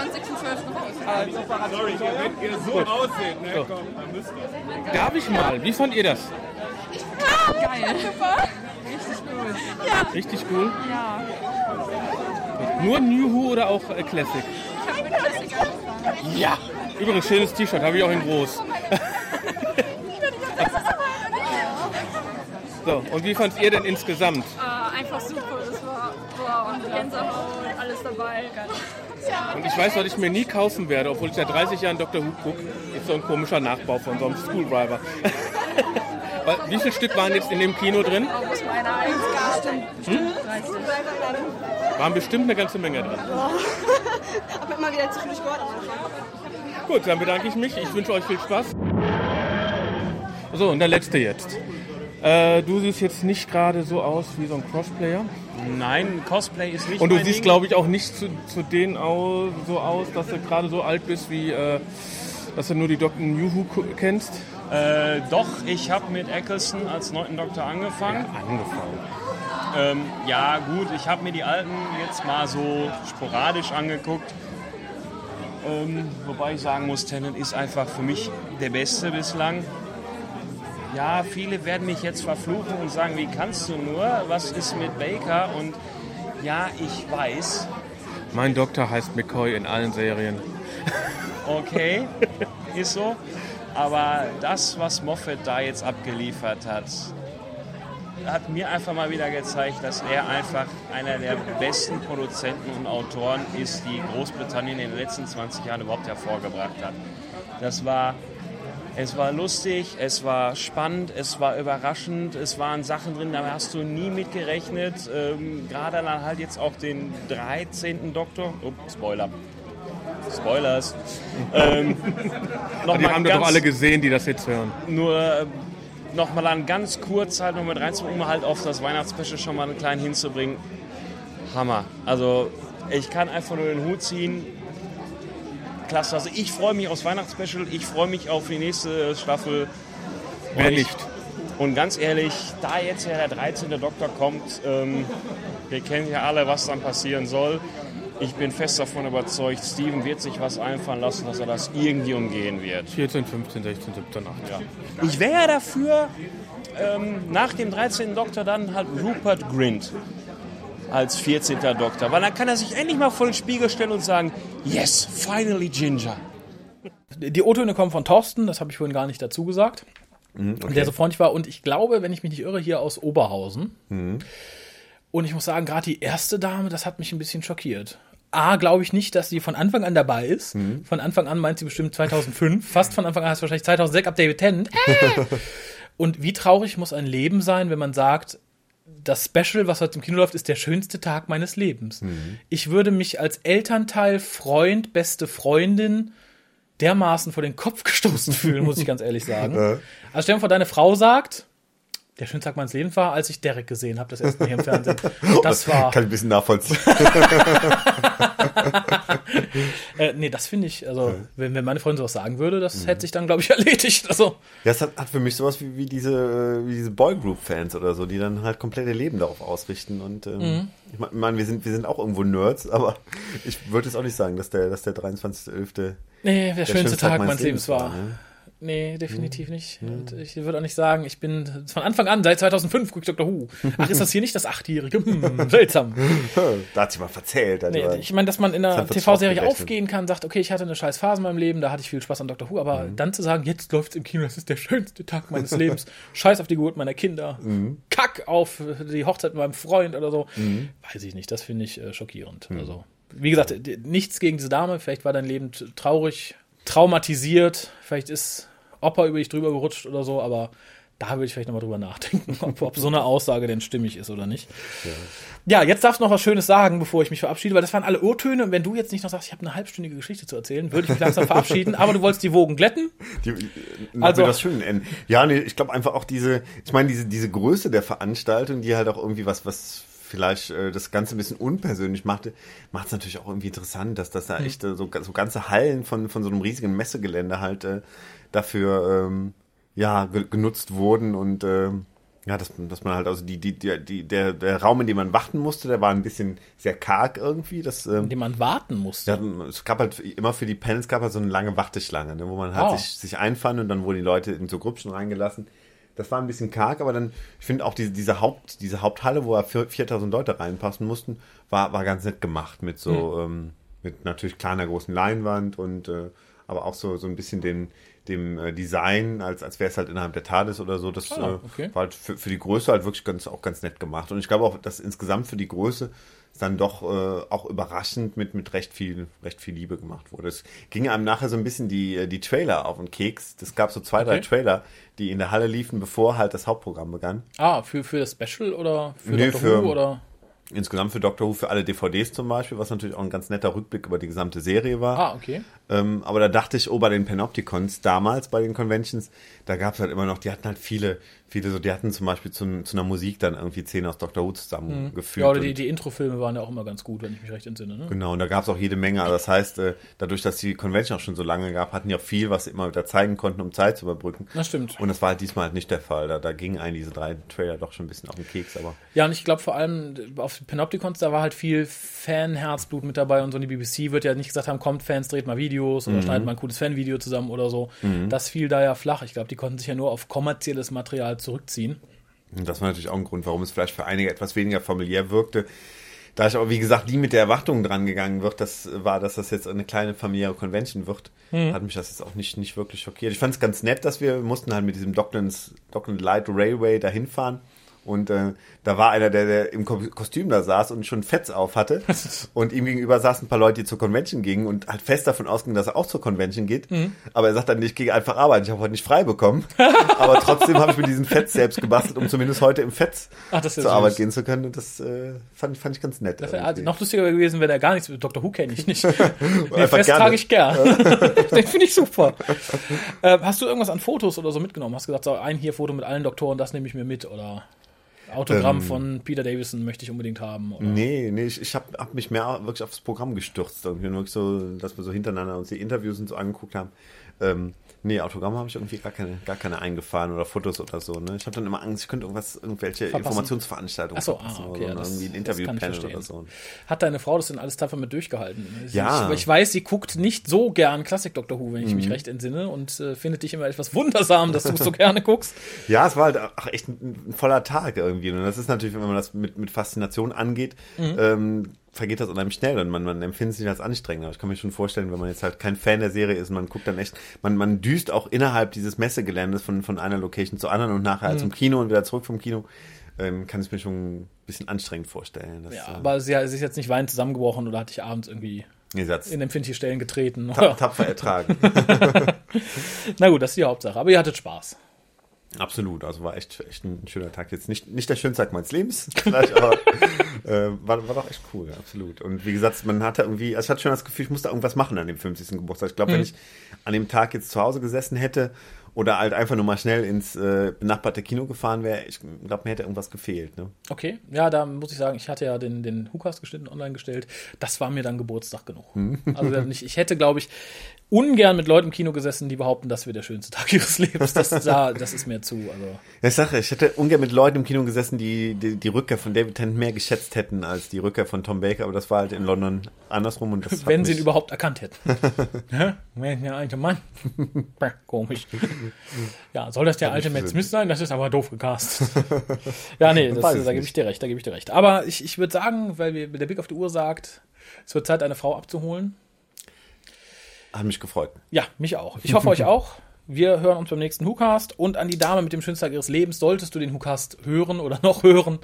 raus. Sorry, wenn ihr so Gut. aussieht, ne? So. Komm, dann müsst ihr. Darf ich mal? Wie fand ihr das? Geil. Super. Richtig cool. Ja. Richtig cool? Ja. Nur New Who oder auch äh, Classic? Ich habe mit Classic angefangen. Ja. Übrigens, schönes T-Shirt, habe ich auch in groß. So, und wie fandt ihr denn insgesamt? Äh, einfach super. Das war wow, und Gänsehaut, Und ich weiß, was ich mir nie kaufen werde, obwohl ich seit 30 Jahren Dr. Who gucke, ist so ein komischer Nachbau von so einem Screwdriver. Wie viele Stück waren jetzt in dem Kino drin? Hm? Waren bestimmt eine ganze Menge drin. Aber immer wieder viel Sport Gut, dann bedanke ich mich. Ich wünsche euch viel Spaß. So, und der letzte jetzt. Äh, du siehst jetzt nicht gerade so aus wie so ein Crossplayer. Nein, Cosplay ist nicht Und du siehst, glaube ich, auch nicht zu, zu denen au, so aus, dass du gerade so alt bist, wie äh, dass du nur die Dr. New Who ku- kennst. Äh, doch, ich habe mit Eccleston als neunten Doktor angefangen. angefangen. Ähm, ja, gut, ich habe mir die alten jetzt mal so sporadisch angeguckt. Ähm, wobei ich sagen muss, Tennant ist einfach für mich der Beste bislang. Ja, viele werden mich jetzt verfluchen und sagen, wie kannst du nur? Was ist mit Baker? Und ja, ich weiß. Mein Doktor heißt McCoy in allen Serien. Okay, ist so. Aber das, was Moffat da jetzt abgeliefert hat, hat mir einfach mal wieder gezeigt, dass er einfach einer der besten Produzenten und Autoren ist, die Großbritannien in den letzten 20 Jahren überhaupt hervorgebracht hat. Das war, es war lustig, es war spannend, es war überraschend, es waren Sachen drin, da hast du nie mit gerechnet. Ähm, Gerade dann halt jetzt auch den 13. Doktor. Oh, Spoiler. Spoilers. ähm, noch die haben das doch alle gesehen, die das jetzt hören. nur äh, noch mal dann ganz kurz halt noch mit reinzunehmen, um halt auf das Weihnachtsspecial schon mal einen kleinen hinzubringen. Hammer. Also ich kann einfach nur den Hut ziehen. Klasse. Also ich freue mich aufs Weihnachtsspecial. Ich freue mich auf die nächste Staffel. Wer Und nicht? Und ganz ehrlich, da jetzt ja der 13. Doktor kommt, ähm, wir kennen ja alle, was dann passieren soll. Ich bin fest davon überzeugt, Steven wird sich was einfallen lassen, dass er das irgendwie umgehen wird. 14, 15, 16, 17, 18. Ja. Ich wäre ja dafür, ähm, nach dem 13. Doktor dann halt Rupert Grint als 14. Doktor. Weil dann kann er sich endlich mal vor den Spiegel stellen und sagen, yes, finally Ginger. Die O-Töne kommen von Thorsten, das habe ich vorhin gar nicht dazu gesagt. Mhm, okay. Der so freundlich war. Und ich glaube, wenn ich mich nicht irre, hier aus Oberhausen. Mhm. Und ich muss sagen, gerade die erste Dame, das hat mich ein bisschen schockiert. A, glaube ich nicht, dass sie von Anfang an dabei ist. Mhm. Von Anfang an meint sie bestimmt 2005. Fast von Anfang an heißt wahrscheinlich 2006 ab David Tennant. Äh! Und wie traurig muss ein Leben sein, wenn man sagt, das Special, was heute im Kino läuft, ist der schönste Tag meines Lebens. Mhm. Ich würde mich als Elternteil, Freund, beste Freundin dermaßen vor den Kopf gestoßen fühlen, muss ich ganz ehrlich sagen. Also stell dir vor, deine Frau sagt, der schönste Tag meines Lebens war, als ich Derek gesehen habe, das erste Mal hier im Fernsehen. Das war. Kann ich ein bisschen nachvollziehen. äh, nee, das finde ich, also, wenn, wenn meine Freundin sowas sagen würde, das hätte sich dann, glaube ich, erledigt. Also, Ja, es hat, hat für mich sowas wie, wie diese, äh, wie diese Boygroup-Fans oder so, die dann halt komplett ihr Leben darauf ausrichten. Und ähm, Mhm. ich meine, mein, wir sind, wir sind auch irgendwo Nerds, aber ich würde jetzt auch nicht sagen, dass der, dass der 23.11. nee, der, schönste Tag, meines Lebens war. ne? Nee, definitiv nicht. Und ich würde auch nicht sagen, ich bin von Anfang an, seit 2005 gucke ich Dr. Who. Ach, ist das hier nicht das Achtjährige? Hm, seltsam. da hat sich mal verzählt. Nee, ich meine, dass man in einer TV-Serie aufgehen kann, sagt, okay, ich hatte eine scheiß Phase in meinem Leben, da hatte ich viel Spaß an Dr. Who, aber dann zu sagen, jetzt läuft's im Kino, das ist der schönste Tag meines Lebens, scheiß auf die Geburt meiner Kinder, Mhm. kack auf die Hochzeit mit meinem Freund oder so, Mhm. weiß ich nicht, das finde ich äh, schockierend. Also, wie gesagt, nichts gegen diese Dame, vielleicht war dein Leben traurig, traumatisiert, vielleicht ist Opa über dich drüber gerutscht oder so, aber da würde ich vielleicht nochmal drüber nachdenken, ob, ob so eine Aussage denn stimmig ist oder nicht. Ja, jetzt darfst du noch was Schönes sagen, bevor ich mich verabschiede, weil das waren alle Urtöne und wenn du jetzt nicht noch sagst, ich habe eine halbstündige Geschichte zu erzählen, würde ich mich langsam verabschieden, aber du wolltest die Wogen glätten. Die, noch Also- das schön enden. Ja, nee, ich glaube einfach auch diese, ich meine, diese, diese Größe der Veranstaltung, die halt auch irgendwie was, was vielleicht äh, das Ganze ein bisschen unpersönlich machte, macht es natürlich auch irgendwie interessant, dass das da Mhm. echt äh, so, so ganze Hallen von, von so einem riesigen Messegelände halt äh, dafür ähm, ja, ge genutzt wurden und ähm, ja, dass, dass man halt, also die, die, die, der, der Raum, in dem man warten musste, der war ein bisschen sehr karg irgendwie. Das, ähm, In dem man warten musste. ja, es gab halt immer für die Panels gab halt so eine lange Warteschlange, ne, wo man halt Ah. sich, sich einfand und dann wurden die Leute in so Grüppchen reingelassen. Das war ein bisschen karg, aber dann, ich finde auch diese, diese, Haupt, diese Haupthalle, wo ja vier- 4000 Leute reinpassen mussten, war, war ganz nett gemacht mit so, ähm, mit natürlich kleiner großen Leinwand und äh, aber auch so, so ein bisschen den, dem äh, Design, als, als wäre es halt innerhalb der TARDIS oder so. Das Ah, äh, okay. war halt für, für die Größe halt wirklich ganz, auch ganz nett gemacht. Und ich glaube auch, dass insgesamt für die Größe dann doch äh, auch überraschend mit, mit recht viel, recht viel Liebe gemacht wurde. Es ging einem nachher so ein bisschen die, äh, die Trailer auf den Keks. Es gab so zwei, drei Okay. Trailer, die in der Halle liefen, bevor halt das Hauptprogramm begann. Ah, für, für das Special oder für Nee, Dr. für- Who oder? Insgesamt für Doctor Who, für alle DVDs zum Beispiel, was natürlich auch ein ganz netter Rückblick über die gesamte Serie war. Ah, okay. Ähm, aber da dachte ich, oh, bei den Panopticons damals, bei den Conventions, da gab es halt immer noch, die hatten halt viele, viele so, die hatten zum Beispiel zu, zu einer Musik dann irgendwie Szenen aus Doctor Who zusammengefügt. Mhm. Ja, oder die, die Introfilme waren ja auch immer ganz gut, wenn ich mich recht entsinne. Ne? Genau, und da gab es auch jede Menge. Also das heißt, äh, dadurch, dass die Convention auch schon so lange gab, hatten die auch viel, was sie immer wieder zeigen konnten, um Zeit zu überbrücken. Das stimmt. Und das war halt diesmal halt nicht der Fall. Da, da gingen einen diese drei Trailer doch schon ein bisschen auf den Keks, aber. Ja, und ich glaube vor allem auf den Panopticons, da war halt viel Fan-Herzblut mit dabei und so. Und die BBC wird ja nicht gesagt haben, kommt Fans, dreht mal Videos oder Mhm. schneidet mal ein cooles Fanvideo zusammen oder so. Mhm. Das fiel da ja flach. Ich glaube, die konnten sich ja nur auf kommerzielles Material zurückziehen. Das war natürlich auch ein Grund, warum es vielleicht für einige etwas weniger familiär wirkte. Da ich aber, wie gesagt, nie mit der Erwartung dran gegangen wird, das war, dass das jetzt eine kleine familiäre Convention wird, Mhm. hat mich das jetzt auch nicht, nicht wirklich schockiert. Ich fand es ganz nett, dass wir mussten halt mit diesem Docklands, Dockland Light Railway dahin fahren. Und äh, da war einer, der, der im Ko- Kostüm da saß und schon Fetz auf hatte. und ihm gegenüber saßen ein paar Leute, die zur Convention gingen und halt fest davon ausgingen, dass er auch zur Convention geht. Mhm. Aber er sagt dann, ich gehe einfach arbeiten, ich habe heute nicht frei bekommen. Aber trotzdem habe ich mir diesen Fetz selbst gebastelt, um zumindest heute im Fetz Ach, ja zur süß. Arbeit gehen zu können. Und das äh, fand, fand ich ganz nett. Das wäre irgendwie. noch lustiger gewesen, wenn er gar nichts mit Dr. Who kenne ich nicht. Den Fest trage ich gern. Den finde ich super. Äh, hast du irgendwas an Fotos oder so mitgenommen? Hast gesagt, so ein hier Foto mit allen Doktoren, das nehme ich mir mit oder Autogramm Ähm. von Peter Davison möchte ich unbedingt haben. Oder? Nee, nee, ich, ich habe hab mich mehr wirklich aufs Programm gestürzt. Irgendwie nur so, dass wir so hintereinander uns die Interviews und so angeguckt haben. Ähm, nee, Autogramm habe ich irgendwie gar keine, gar keine eingefahren oder Fotos oder so. Ne? Ich habe dann immer Angst, ich könnte irgendwas, irgendwelche Verpassen. Informationsveranstaltungen Ach so, verpassen ah, oder okay, so, ja, oder das- irgendwie ein ich Interviewpanel oder so. Hat deine Frau das denn alles tapfer mit durchgehalten? Sie- Ja. Ich, ich weiß, sie guckt nicht so gern Klassik Dr. Who, wenn ich mich Mhm. recht entsinne und äh, findet dich immer etwas wundersam, dass du so gerne guckst. Ja, es war halt auch echt ein, ein voller Tag irgendwie. Und das ist natürlich, wenn man das mit, mit Faszination angeht, Mhm. ähm, vergeht das unheimlich schnell und man, man empfindet es nicht als anstrengend. Aber ich kann mir schon vorstellen, wenn man jetzt halt kein Fan der Serie ist, man guckt dann echt, man, man düst auch innerhalb dieses Messegeländes von, von einer Location zur anderen und nachher Mhm. zum Kino und wieder zurück vom Kino, ähm, kann ich mir schon ein bisschen anstrengend vorstellen. Das, Ja, äh, aber sie, sie ist jetzt nicht weinend zusammengebrochen oder hat dich abends irgendwie in empfindliche Stellen getreten. Ta- oder? tapfer ertragen. Na gut, das ist die Hauptsache. Aber ihr hattet Spaß. Absolut, also war echt, echt ein schöner Tag. Jetzt nicht, nicht der schönste Tag meines Lebens, vielleicht, aber äh, war, war doch echt cool, absolut. Und wie gesagt, man hatte irgendwie, also ich hatte schon das Gefühl, ich musste irgendwas machen an dem 50. Geburtstag. Ich glaube, wenn Mhm. ich an dem Tag jetzt zu Hause gesessen hätte oder halt einfach nur mal schnell ins äh, benachbarte Kino gefahren wäre, ich glaube, mir hätte irgendwas gefehlt. Ne? Okay, ja, da muss ich sagen, ich hatte ja den, den Hukas geschnitten online gestellt. Das war mir dann Geburtstag genug. Hm. Also nicht, ich hätte, glaube ich, ungern mit Leuten im Kino gesessen, die behaupten, das wäre der schönste Tag ihres Lebens. Das, da, das ist mir zu. Also. Ich sage, ich hätte ungern mit Leuten im Kino gesessen, die, die die Rückkehr von David Tennant mehr geschätzt hätten als die Rückkehr von Tom Baker, aber das war halt in London andersrum und das Wenn sie ihn überhaupt erkannt hätten. Ist der alte Mann? Komisch. Ja, soll das der alte Matt. Smith sein? Das ist aber doof gecastet. ja, nee, das, da gebe ich dir recht, da gebe ich dir recht. Aber ich, ich würde sagen, weil der Blick auf die Uhr sagt, es wird Zeit, eine Frau abzuholen. Hat mich gefreut. Ja, mich auch. Ich hoffe euch auch. Wir hören uns beim nächsten WhoCast. Und an die Dame mit dem schönsten Tag ihres Lebens, solltest du den WhoCast hören oder noch hören,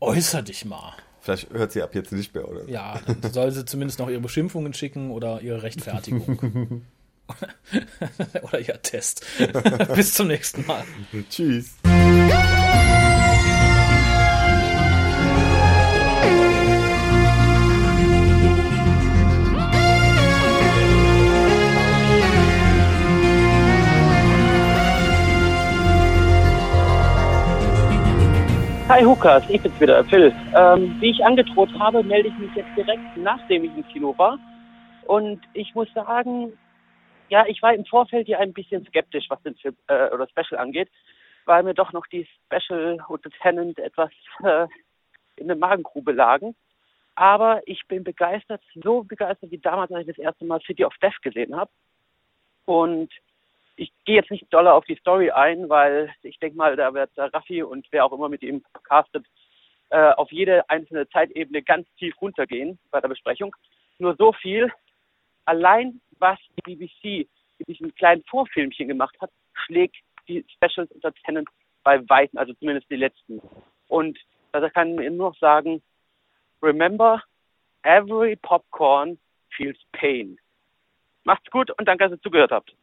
äußer dich mal. Vielleicht hört sie ab jetzt nicht mehr, oder? Ja, dann soll sie zumindest noch ihre Beschimpfungen schicken oder ihre Rechtfertigung. oder ihr Test. Bis zum nächsten Mal. Tschüss. Hi Hukas, ich bin's wieder, Phil. Ähm, wie ich angedroht habe, melde ich mich jetzt direkt, nachdem ich im Kino war. Und ich muss sagen, ja, ich war im Vorfeld ja ein bisschen skeptisch, was den Film äh, oder Special angeht, weil mir doch noch die Special und Lieutenant etwas äh, in der Magengrube lagen. Aber ich bin begeistert, so begeistert wie damals, als ich das erste Mal City of Death gesehen habe. Und ich gehe jetzt nicht doller auf die Story ein, weil ich denke mal, da wird der Raffi und wer auch immer mit ihm castet, äh, auf jede einzelne Zeitebene ganz tief runtergehen bei der Besprechung. Nur so viel, allein was die BBC mit diesem kleinen Vorfilmchen gemacht hat, schlägt die Specials unter Tennant bei Weitem, also zumindest die letzten. Und da kann man nur noch sagen, remember, every popcorn feels pain. Macht's gut und danke, dass ihr zugehört habt.